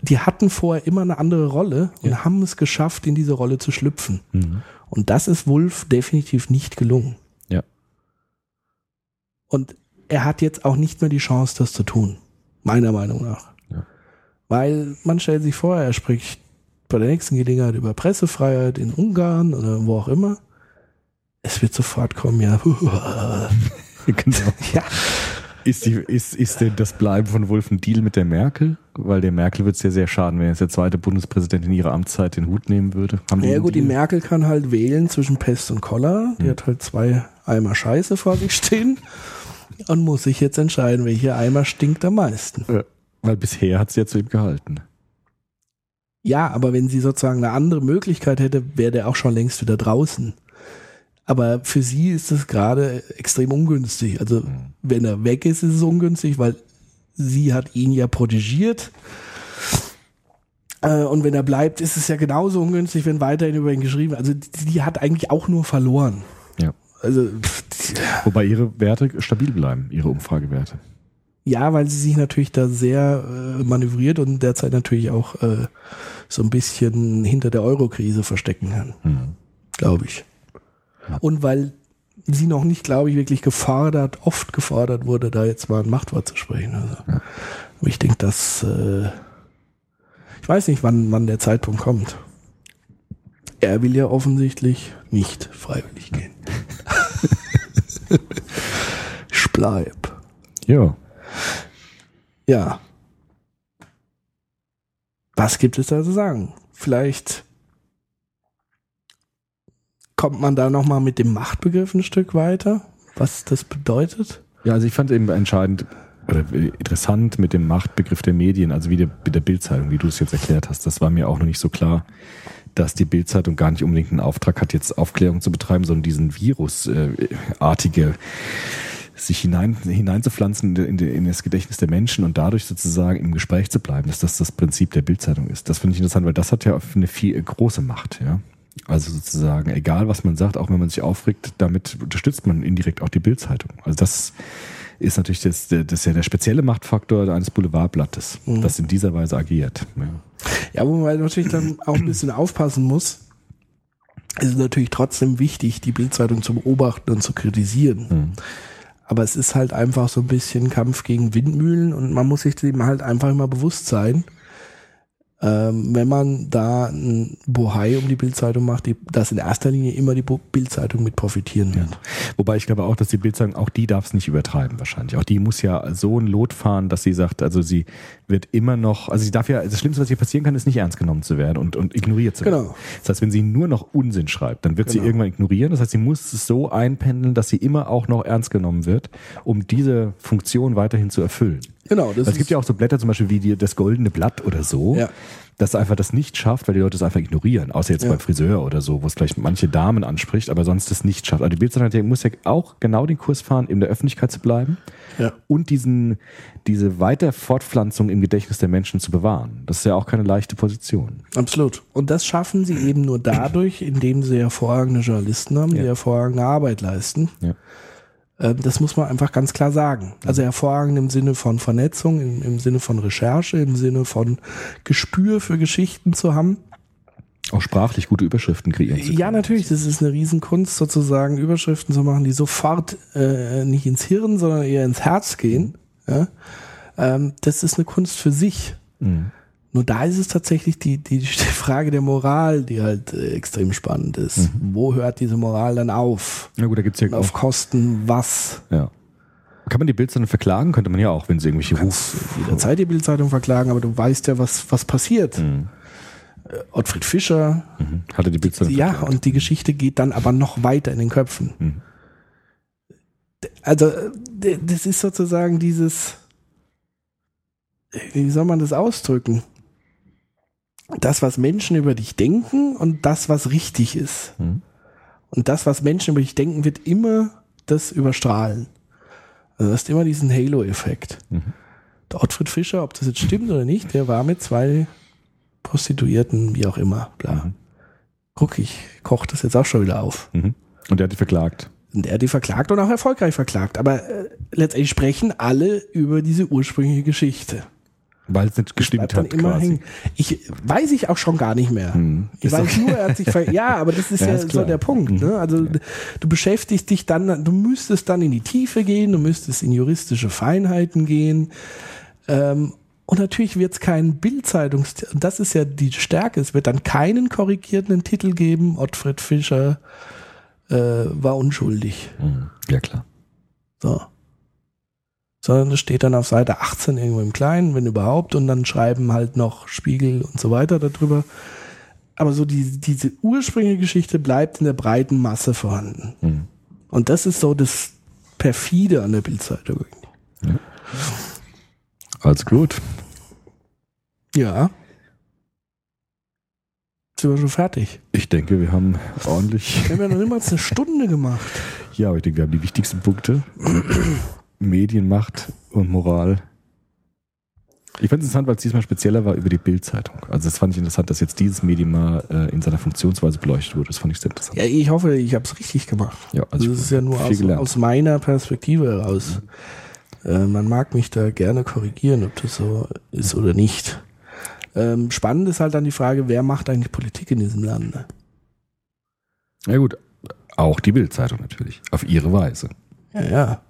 die hatten vorher immer eine andere Rolle und haben es geschafft, in diese Rolle zu schlüpfen. Mhm. Und das ist Wolf definitiv nicht gelungen. Ja. Und er hat jetzt auch nicht mehr die Chance, das zu tun. Meiner Meinung nach. Ja. Weil man stellt sich vor, er spricht bei der nächsten Gelegenheit über Pressefreiheit in Ungarn oder wo auch immer. Es wird sofort kommen, ja. genau. ja. Ist, die, ist, ist denn das Bleiben von Wolf ein Deal mit der Merkel? Weil der Merkel wird es ja sehr schaden, wenn jetzt der zweite Präsident in ihrer Amtszeit den Hut nehmen würde. Haben Ja gut, die? Merkel kann halt wählen zwischen Pest und Cholera. Die hat halt zwei Eimer Scheiße vor sich stehen und muss sich jetzt entscheiden, welcher Eimer stinkt am meisten. Ja, Weil bisher hat sie ja zu ihm gehalten. Ja, aber wenn sie sozusagen eine andere Möglichkeit hätte, wäre der auch schon längst wieder draußen. Aber für sie ist es gerade extrem ungünstig. Also wenn er weg ist, ist es ungünstig, weil sie hat ihn ja protegiert. Äh, Und wenn er bleibt, ist es ja genauso ungünstig, wenn weiterhin über ihn geschrieben wird. Also die, die hat eigentlich auch nur verloren. Ja. Also pff, Wobei ihre Werte stabil bleiben, ihre Umfragewerte. ja, weil sie sich natürlich da sehr äh, manövriert und derzeit natürlich auch äh, so ein bisschen hinter der Eurokrise verstecken kann. Mhm. glaube ich. Und weil sie noch nicht, glaube ich, wirklich gefordert, oft gefordert wurde, da jetzt mal ein Machtwort zu sprechen. Also, Aber ich denke, dass äh, ich weiß nicht, wann, wann der Zeitpunkt kommt. Er will ja offensichtlich nicht freiwillig gehen. ich bleib. Ja. Ja. Was gibt es da zu sagen? Vielleicht kommt man da noch mal mit dem Machtbegriff ein Stück weiter, was das bedeutet. Ja, also ich fand eben entscheidend oder interessant mit dem Machtbegriff der Medien, also wie der, der Bildzeitung, wie du es jetzt erklärt hast. Das war mir auch noch nicht so klar, dass die Bildzeitung gar nicht unbedingt einen Auftrag hat, jetzt Aufklärung zu betreiben, sondern diesen virusartige sich hinein, hineinzupflanzen in, in, in das Gedächtnis der Menschen und dadurch sozusagen im Gespräch zu bleiben, dass das das Prinzip der Bildzeitung ist. Das finde ich interessant, weil das hat ja eine viel große Macht, ja. Also sozusagen, egal was man sagt, auch wenn man sich aufregt, damit unterstützt man indirekt auch die Bildzeitung. Also das ist natürlich das, das ist ja der spezielle Machtfaktor eines Boulevardblattes, das in dieser Weise agiert. Ja. Ja, wo man natürlich dann auch ein bisschen aufpassen muss. Es ist natürlich trotzdem wichtig, die Bildzeitung zu beobachten und zu kritisieren. Hm. Aber es ist halt einfach so ein bisschen Kampf gegen Windmühlen und man muss sich dem halt einfach immer bewusst sein, ähm, wenn man da ein Bohai um die Bildzeitung macht, die, dass in erster Linie immer die Bildzeitung mit profitieren wird. Wobei ich glaube auch, dass die Bildzeitung, auch die darf es nicht übertreiben wahrscheinlich. Auch die muss ja so ein Lot fahren, dass sie sagt, also sie wird immer noch, also sie darf ja, das Schlimmste, was ihr passieren kann, ist nicht ernst genommen zu werden und, und ignoriert zu werden. Genau. Das heißt, wenn sie nur noch Unsinn schreibt, dann wird sie Genau. irgendwann ignorieren. Das heißt, sie muss es so einpendeln, dass sie immer auch noch ernst genommen wird, um diese Funktion weiterhin zu erfüllen. Genau, das es gibt ja auch so Blätter zum Beispiel wie die, das Goldene Blatt oder so, Ja. Das einfach das nicht schafft, weil die Leute es einfach ignorieren. Außer jetzt Ja. beim Friseur oder so, wo es vielleicht manche Damen anspricht, aber sonst das nicht schafft. Also die Bildzeitung muss ja auch genau den Kurs fahren, in der Öffentlichkeit zu bleiben Ja. und diesen, diese weiter Fortpflanzung im Gedächtnis der Menschen zu bewahren. Das ist ja auch keine leichte Position. Absolut. Und das schaffen sie eben nur dadurch, indem sie hervorragende Journalisten haben, die Ja. hervorragende Arbeit leisten. Ja. Ähm, Das muss man einfach ganz klar sagen. Also hervorragend im Sinne von Vernetzung, im, im Sinne von Recherche, im Sinne von Gespür für Geschichten zu haben. Auch sprachlich gute Überschriften kreieren zu können. Ja, natürlich, das ist eine Riesenkunst, sozusagen Überschriften zu machen, die sofort äh, nicht ins Hirn, sondern eher ins Herz gehen. Ja? Ähm, das ist eine Kunst für sich. Mhm. Nur da ist es tatsächlich die, die, die Frage der Moral, die halt äh, extrem spannend ist. Wo hört diese Moral dann auf? Na gut, da gibt's ja Und auf Kosten was? ja. Kann man die Bildzeitung verklagen? Könnte man ja auch, wenn sie irgendwelche Ruf... jederzeit die Bildzeitung verklagen, aber du weißt ja, was, was passiert. Mhm. Äh, Ottfried Fischer, Mhm. Hatte die Bildzeitung ja, verklagt. und die Geschichte geht dann aber noch weiter in den Köpfen. Mhm. Also, äh, das ist sozusagen dieses, wie soll man das ausdrücken? Das, was Menschen über dich denken und das, was richtig ist. Mhm. Und das, was Menschen über dich denken, wird immer das überstrahlen. Also du hast immer diesen Halo-Effekt. Mhm. Der Ottfried Fischer, ob das jetzt stimmt oder nicht, der war mit zwei Prostituierten, wie auch immer, bla. Mhm. Guck, ich koche das jetzt auch schon wieder auf. Mhm. Und der hat die verklagt. Und er hat die verklagt und auch erfolgreich verklagt. Aber äh, letztendlich sprechen alle über diese ursprüngliche Geschichte. Weil es nicht gestimmt hat quasi. Ich weiß ich auch schon gar nicht mehr. Hm. Ich Ist weiß doch- nur, er hat sich ver ja, aber das ist Ja, ja, ist so der Punkt. Mhm. Ne? Also du beschäftigst dich dann, du müsstest dann in die Tiefe gehen, du müsstest in juristische Feinheiten gehen. Ähm, und natürlich wird es keinen Bildzeitungs, und das ist ja die Stärke, es wird dann keinen korrigierenden Titel geben, Ottfried Fischer äh, war unschuldig. Hm. Ja, klar. So. Sondern das steht dann auf Seite 18 irgendwo im Kleinen, wenn überhaupt, und dann schreiben halt noch Spiegel und so weiter darüber. Aber so die, diese ursprüngliche Geschichte bleibt in der breiten Masse vorhanden. Hm. Und das ist so das perfide an der Bildzeitung. Also gut. Ja. Sind wir schon fertig? Ich denke, wir haben ordentlich. Wir haben ja noch niemals eine Stunde gemacht. Ja, aber ich denke, wir haben die wichtigsten Punkte. Medienmacht und Moral. Ich fand es interessant, weil es diesmal spezieller war über die Bildzeitung. Also das fand ich interessant, dass jetzt dieses Medium mal äh, in seiner Funktionsweise beleuchtet wurde. Das fand ich sehr interessant. Ja, ich hoffe, ich habe es richtig gemacht. Ja, Also das ist ja nur aus, aus meiner Perspektive heraus. Äh, man mag mich da gerne korrigieren, ob das so ist oder nicht. Ähm, spannend ist halt dann die Frage, wer macht eigentlich Politik in diesem Lande? Ja gut, auch die Bildzeitung natürlich. Auf ihre Weise. Ja, ja.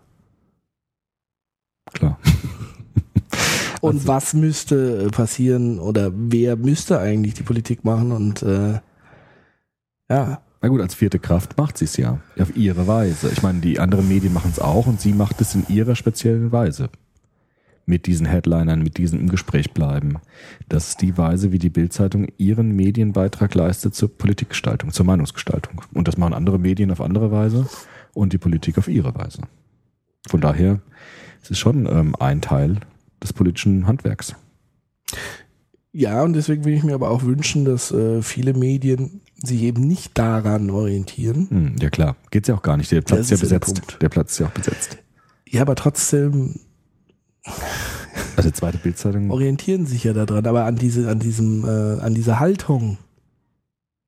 Klar. Und Also- was müsste äh, passieren oder wer müsste eigentlich die Politik machen? Und äh, ja, Na gut, als vierte Kraft macht sie es ja. Auf ihre Weise. Ich meine, die anderen Medien machen es auch und sie macht es in ihrer speziellen Weise. Mit diesen Headlinern, mit diesen im Gespräch bleiben. Das ist die Weise, wie die Bildzeitung ihren Medienbeitrag leistet zur Politikgestaltung, zur Meinungsgestaltung. Und das machen andere Medien auf andere Weise und die Politik auf ihre Weise. Von daher es ist schon ähm, ein Teil des politischen Handwerks. ja, und deswegen will ich mir aber auch wünschen, dass äh, viele Medien sich eben nicht daran orientieren. Hm, ja klar, geht's ja auch gar nicht. Der Platz ist ja der besetzt. Punkt. Der Platz ist ja auch besetzt. Ja, aber trotzdem Also zweite Bildzeitung. orientieren sich ja daran, aber an diese, an diesem, äh, an dieser Haltung.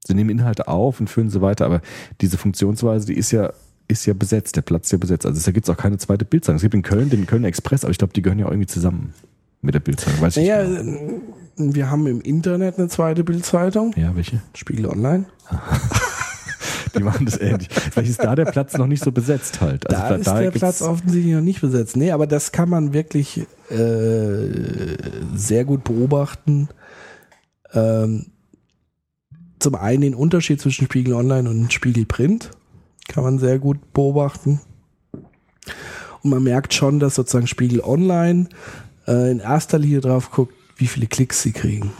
sie nehmen Inhalte auf und führen sie weiter, aber diese Funktionsweise, die ist ja, ist ja besetzt, der Platz ist ja besetzt. Also da gibt es auch keine zweite Bildzeitung. Es gibt in Köln den Kölner Express, aber ich glaube, die gehören ja auch irgendwie zusammen mit der Bildzeitung. Weiß ich Naja, nicht. äh, wir haben im Internet eine zweite Bildzeitung, genau. Ja, welche? Spiegel Online. Die machen das ähnlich. Vielleicht ist da der Platz noch nicht so besetzt halt. Also da da- ist da der Platz offensichtlich noch nicht besetzt. Nee, aber das kann man wirklich äh, sehr gut beobachten. Ähm, zum einen den Unterschied zwischen Spiegel Online und Spiegel Print kann man sehr gut beobachten. Und man merkt schon, dass sozusagen Spiegel Online äh, in erster Linie drauf guckt, wie viele Klicks sie kriegen.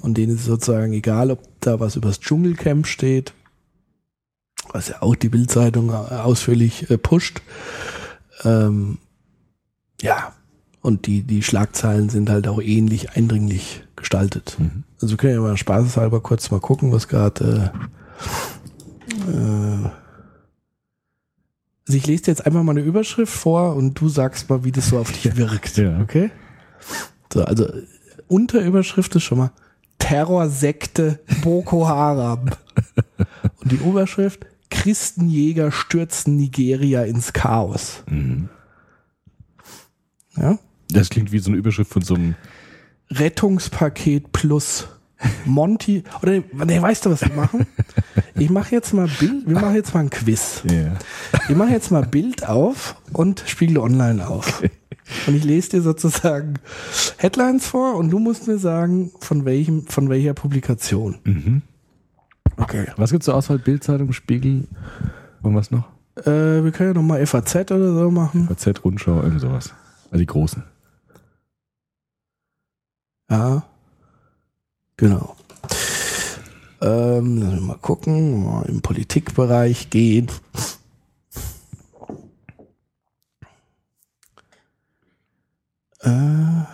Und denen ist sozusagen egal, ob da was übers Dschungelcamp steht, was ja auch die Bildzeitung äh, ausführlich äh, pusht. Ähm, ja, und die, die Schlagzeilen sind halt auch ähnlich eindringlich gestaltet. Mhm. Also wir können ja mal spaßeshalber kurz mal gucken, was gerade äh, äh, also ich lese dir jetzt einfach mal eine Überschrift vor und du sagst mal, wie das so auf dich wirkt. Ja. Okay? So, also Unterüberschrift ist schon mal Terrorsekte Boko Haram. und die Oberschrift Christenjäger stürzen Nigeria ins Chaos. Mhm. Ja? Das klingt wie so eine Überschrift von so einem. Rettungspaket plus Monty oder nee, weißt du was wir machen? Ich mache jetzt mal Bild, wir machen jetzt mal ein Quiz. Ja. Wir machen jetzt mal Bild auf und Spiegel Online auf. Und ich lese dir sozusagen Headlines vor und du musst mir sagen, von welchem, von welcher Publikation. Mhm. Okay. Was gibt's zur Auswahl? Bildzeitung, Spiegel und was noch? Äh, wir können ja nochmal FAZ oder so machen. FAZ, Rundschau, irgend sowas. Also die großen. Ja. Genau. Ähm, lassen wir mal gucken, mal im Politikbereich gehen. Äh.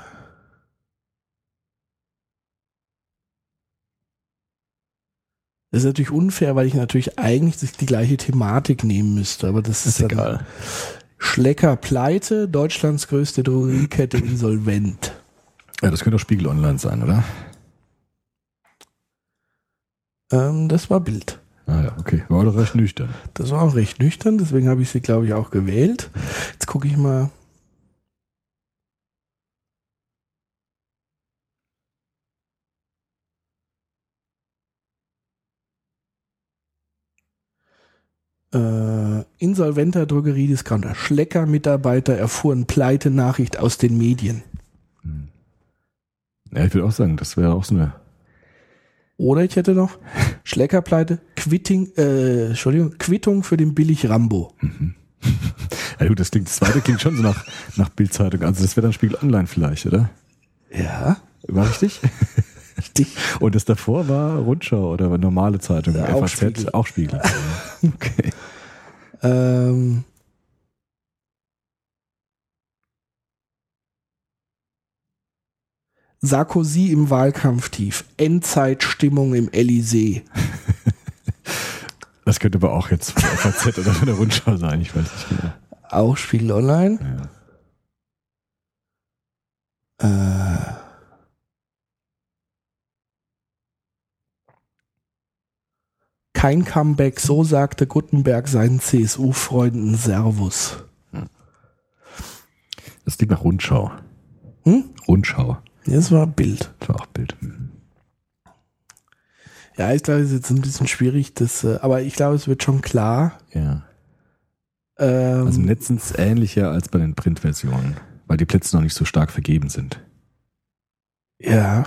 Das ist natürlich unfair, weil ich natürlich eigentlich die gleiche Thematik nehmen müsste, aber das ist, Ist egal. Schlecker pleite, Deutschlands größte Drogeriekette insolvent. Ja, das könnte auch Spiegel Online sein, oder? Ähm, das war Bild. Ah ja, okay. War doch recht nüchtern. Das war auch recht nüchtern, deswegen habe ich sie, glaube ich, auch gewählt. Jetzt gucke ich mal. Äh, insolventer Drogeriediscounter. Schlecker-Mitarbeiter erfuhren Pleite-Nachricht aus den Medien. Hm. Ja, ich würde auch sagen, das wäre auch so eine oder ich hätte noch Schleckerpleite, Quitting, äh, Entschuldigung, Quittung für den Billig Rambo. Ja gut, das klingt, das zweite klingt schon so nach, nach Bildzeitung. Also das wäre dann Spiegel Online vielleicht, oder? Ja, War richtig? richtig. Und das davor war Rundschau oder war normale Zeitung? Ja, auch FAZ, Spiegel. auch Spiegel. okay. Ähm, Sarkozy im Wahlkampftief. Endzeitstimmung im Elysée. Das könnte aber auch jetzt von der FAZ oder von der Rundschau sein, ich weiß nicht genau. Auch Spiegel Online. Ja. Äh, kein Comeback, so sagte Guttenberg seinen CSU-Freunden Servus. Das klingt nach Rundschau. Hm? Rundschau. Das war Bild. Das war auch Bild. Mhm. Ja, ich glaube, es ist jetzt ein bisschen schwierig, das, äh, aber ich glaube, es wird schon klar. Ja. Ähm, Also es ähnlicher als bei den Printversionen, weil die Plätze noch nicht so stark vergeben sind. Ja.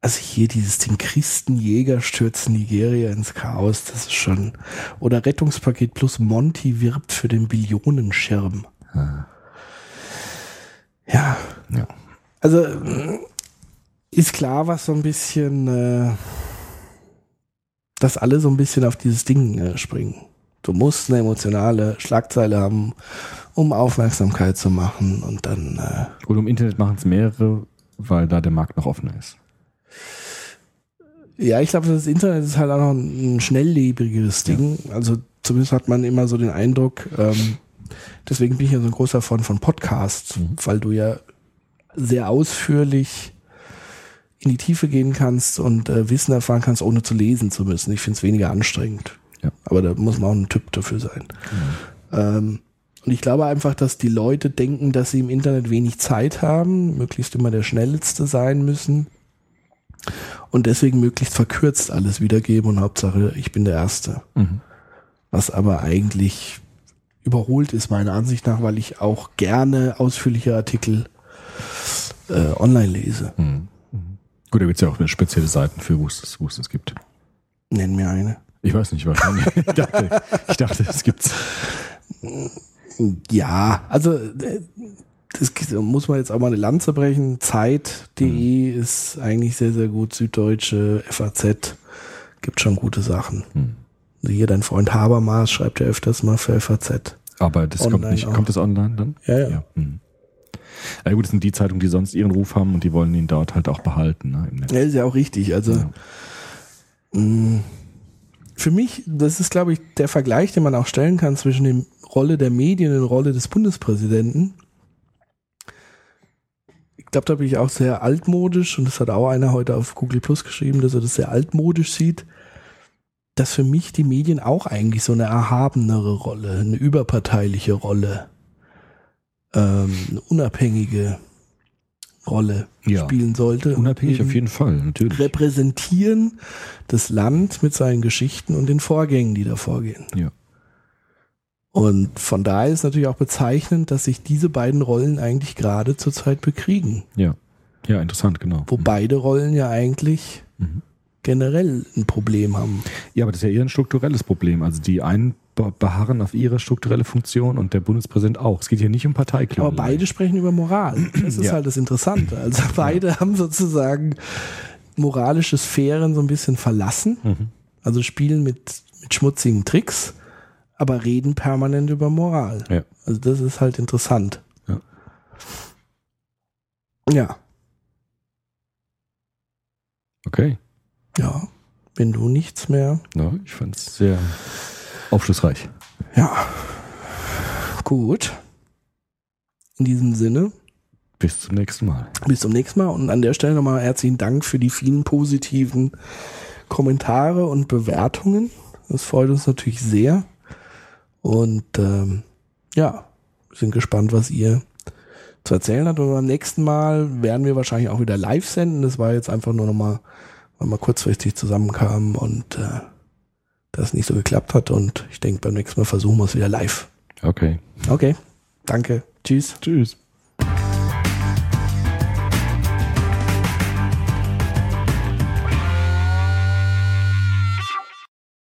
Also hier dieses den Christenjäger stürzt Nigeria ins Chaos, das ist schon. Oder Rettungspaket plus Monty wirbt für den Billionenschirm. Ah. Ja. Ja. Also äh, ist klar, was so ein bisschen, äh, dass alle so ein bisschen auf dieses Ding äh, springen. Du musst eine emotionale Schlagzeile haben, um Aufmerksamkeit zu machen und dann äh, Und im Internet machen es mehrere, weil da der Markt noch offener ist. Ja, ich glaube, das Internet ist halt auch noch ein schnelllebigeres Ding. Also zumindest hat man immer so den Eindruck, ähm, deswegen bin ich ja so ein großer Fan von Podcasts, Mhm. weil du ja sehr ausführlich in die Tiefe gehen kannst und äh, Wissen erfahren kannst, ohne zu lesen zu müssen. Ich finde es weniger anstrengend. Ja. Aber da muss man auch ein Typ dafür sein. Ähm, und ich glaube einfach, dass die Leute denken, dass sie im Internet wenig Zeit haben, möglichst immer der Schnellste sein müssen und deswegen möglichst verkürzt alles wiedergeben und Hauptsache, ich bin der Erste. Mhm. Was aber eigentlich überholt ist, meiner Ansicht nach, weil ich auch gerne ausführliche Artikel äh, online lese. Mhm. Gut, da gibt es ja auch spezielle Seiten für, wo es wo es das gibt. Nenn mir eine. Ich weiß nicht, wahrscheinlich. ich dachte, ich dachte, es gibt's. Ja, also äh, das muss man jetzt auch mal eine Lanze brechen. Zeit.de ist eigentlich sehr, sehr gut. Süddeutsche, FAZ gibt schon gute Sachen. Hm. Also hier dein Freund Habermas schreibt ja öfters mal für FAZ. Aber das kommt nicht. auch. Kommt das online dann? Ja, ja. Mhm. Ja gut, das sind die Zeitungen, die sonst ihren Ruf haben und die wollen ihn dort halt auch behalten. Ne. Ja, ist ja auch richtig. Also Ja. mh, für mich, das ist, glaube ich, der Vergleich, den man auch stellen kann zwischen der Rolle der Medien und der Rolle des Bundespräsidenten. Ich glaube, da bin ich auch sehr altmodisch und das hat auch einer heute auf Google Plus geschrieben, dass er das sehr altmodisch sieht, dass für mich die Medien auch eigentlich so eine erhabenere Rolle, eine überparteiliche Rolle, ähm, eine unabhängige Rolle Ja. spielen sollte. Unabhängig auf jeden Fall, natürlich. repräsentieren das Land mit seinen Geschichten und den Vorgängen, die da vorgehen. Ja. Und von daher ist natürlich auch bezeichnend, dass sich diese beiden Rollen eigentlich gerade zurzeit bekriegen. Ja. Ja, interessant, genau. Wo beide Rollen ja eigentlich Mhm. Generell ein Problem haben. Ja, aber das ist ja eher ein strukturelles Problem. Also die einen be- beharren auf ihre strukturelle Funktion und der Bundespräsident auch. Es geht hier nicht um Parteiklönen. Aber beide sprechen über Moral. Das ist Ja. halt das Interessante. Also beide haben sozusagen moralische Sphären so ein bisschen verlassen. Mhm. Also spielen mit, mit schmutzigen Tricks, aber reden permanent über Moral. Ja. Also das ist halt interessant. Ja. Ja, Okay. Ja. Wenn du nichts mehr. Ja, ich fand es sehr aufschlussreich. Ja. Gut. In diesem Sinne, Bis zum nächsten Mal. bis zum nächsten Mal und an der Stelle nochmal herzlichen Dank für die vielen positiven Kommentare und Bewertungen. Das freut uns natürlich sehr. Und ähm, ja, sind gespannt, was ihr zu erzählen habt. Und beim nächsten Mal werden wir wahrscheinlich auch wieder live senden. Das war jetzt einfach nur nochmal weil wir kurzfristig zusammenkamen und äh, das nicht so geklappt hat. Und ich denke, beim nächsten Mal versuchen wir es wieder live. Okay. Okay, danke. Tschüss. Tschüss.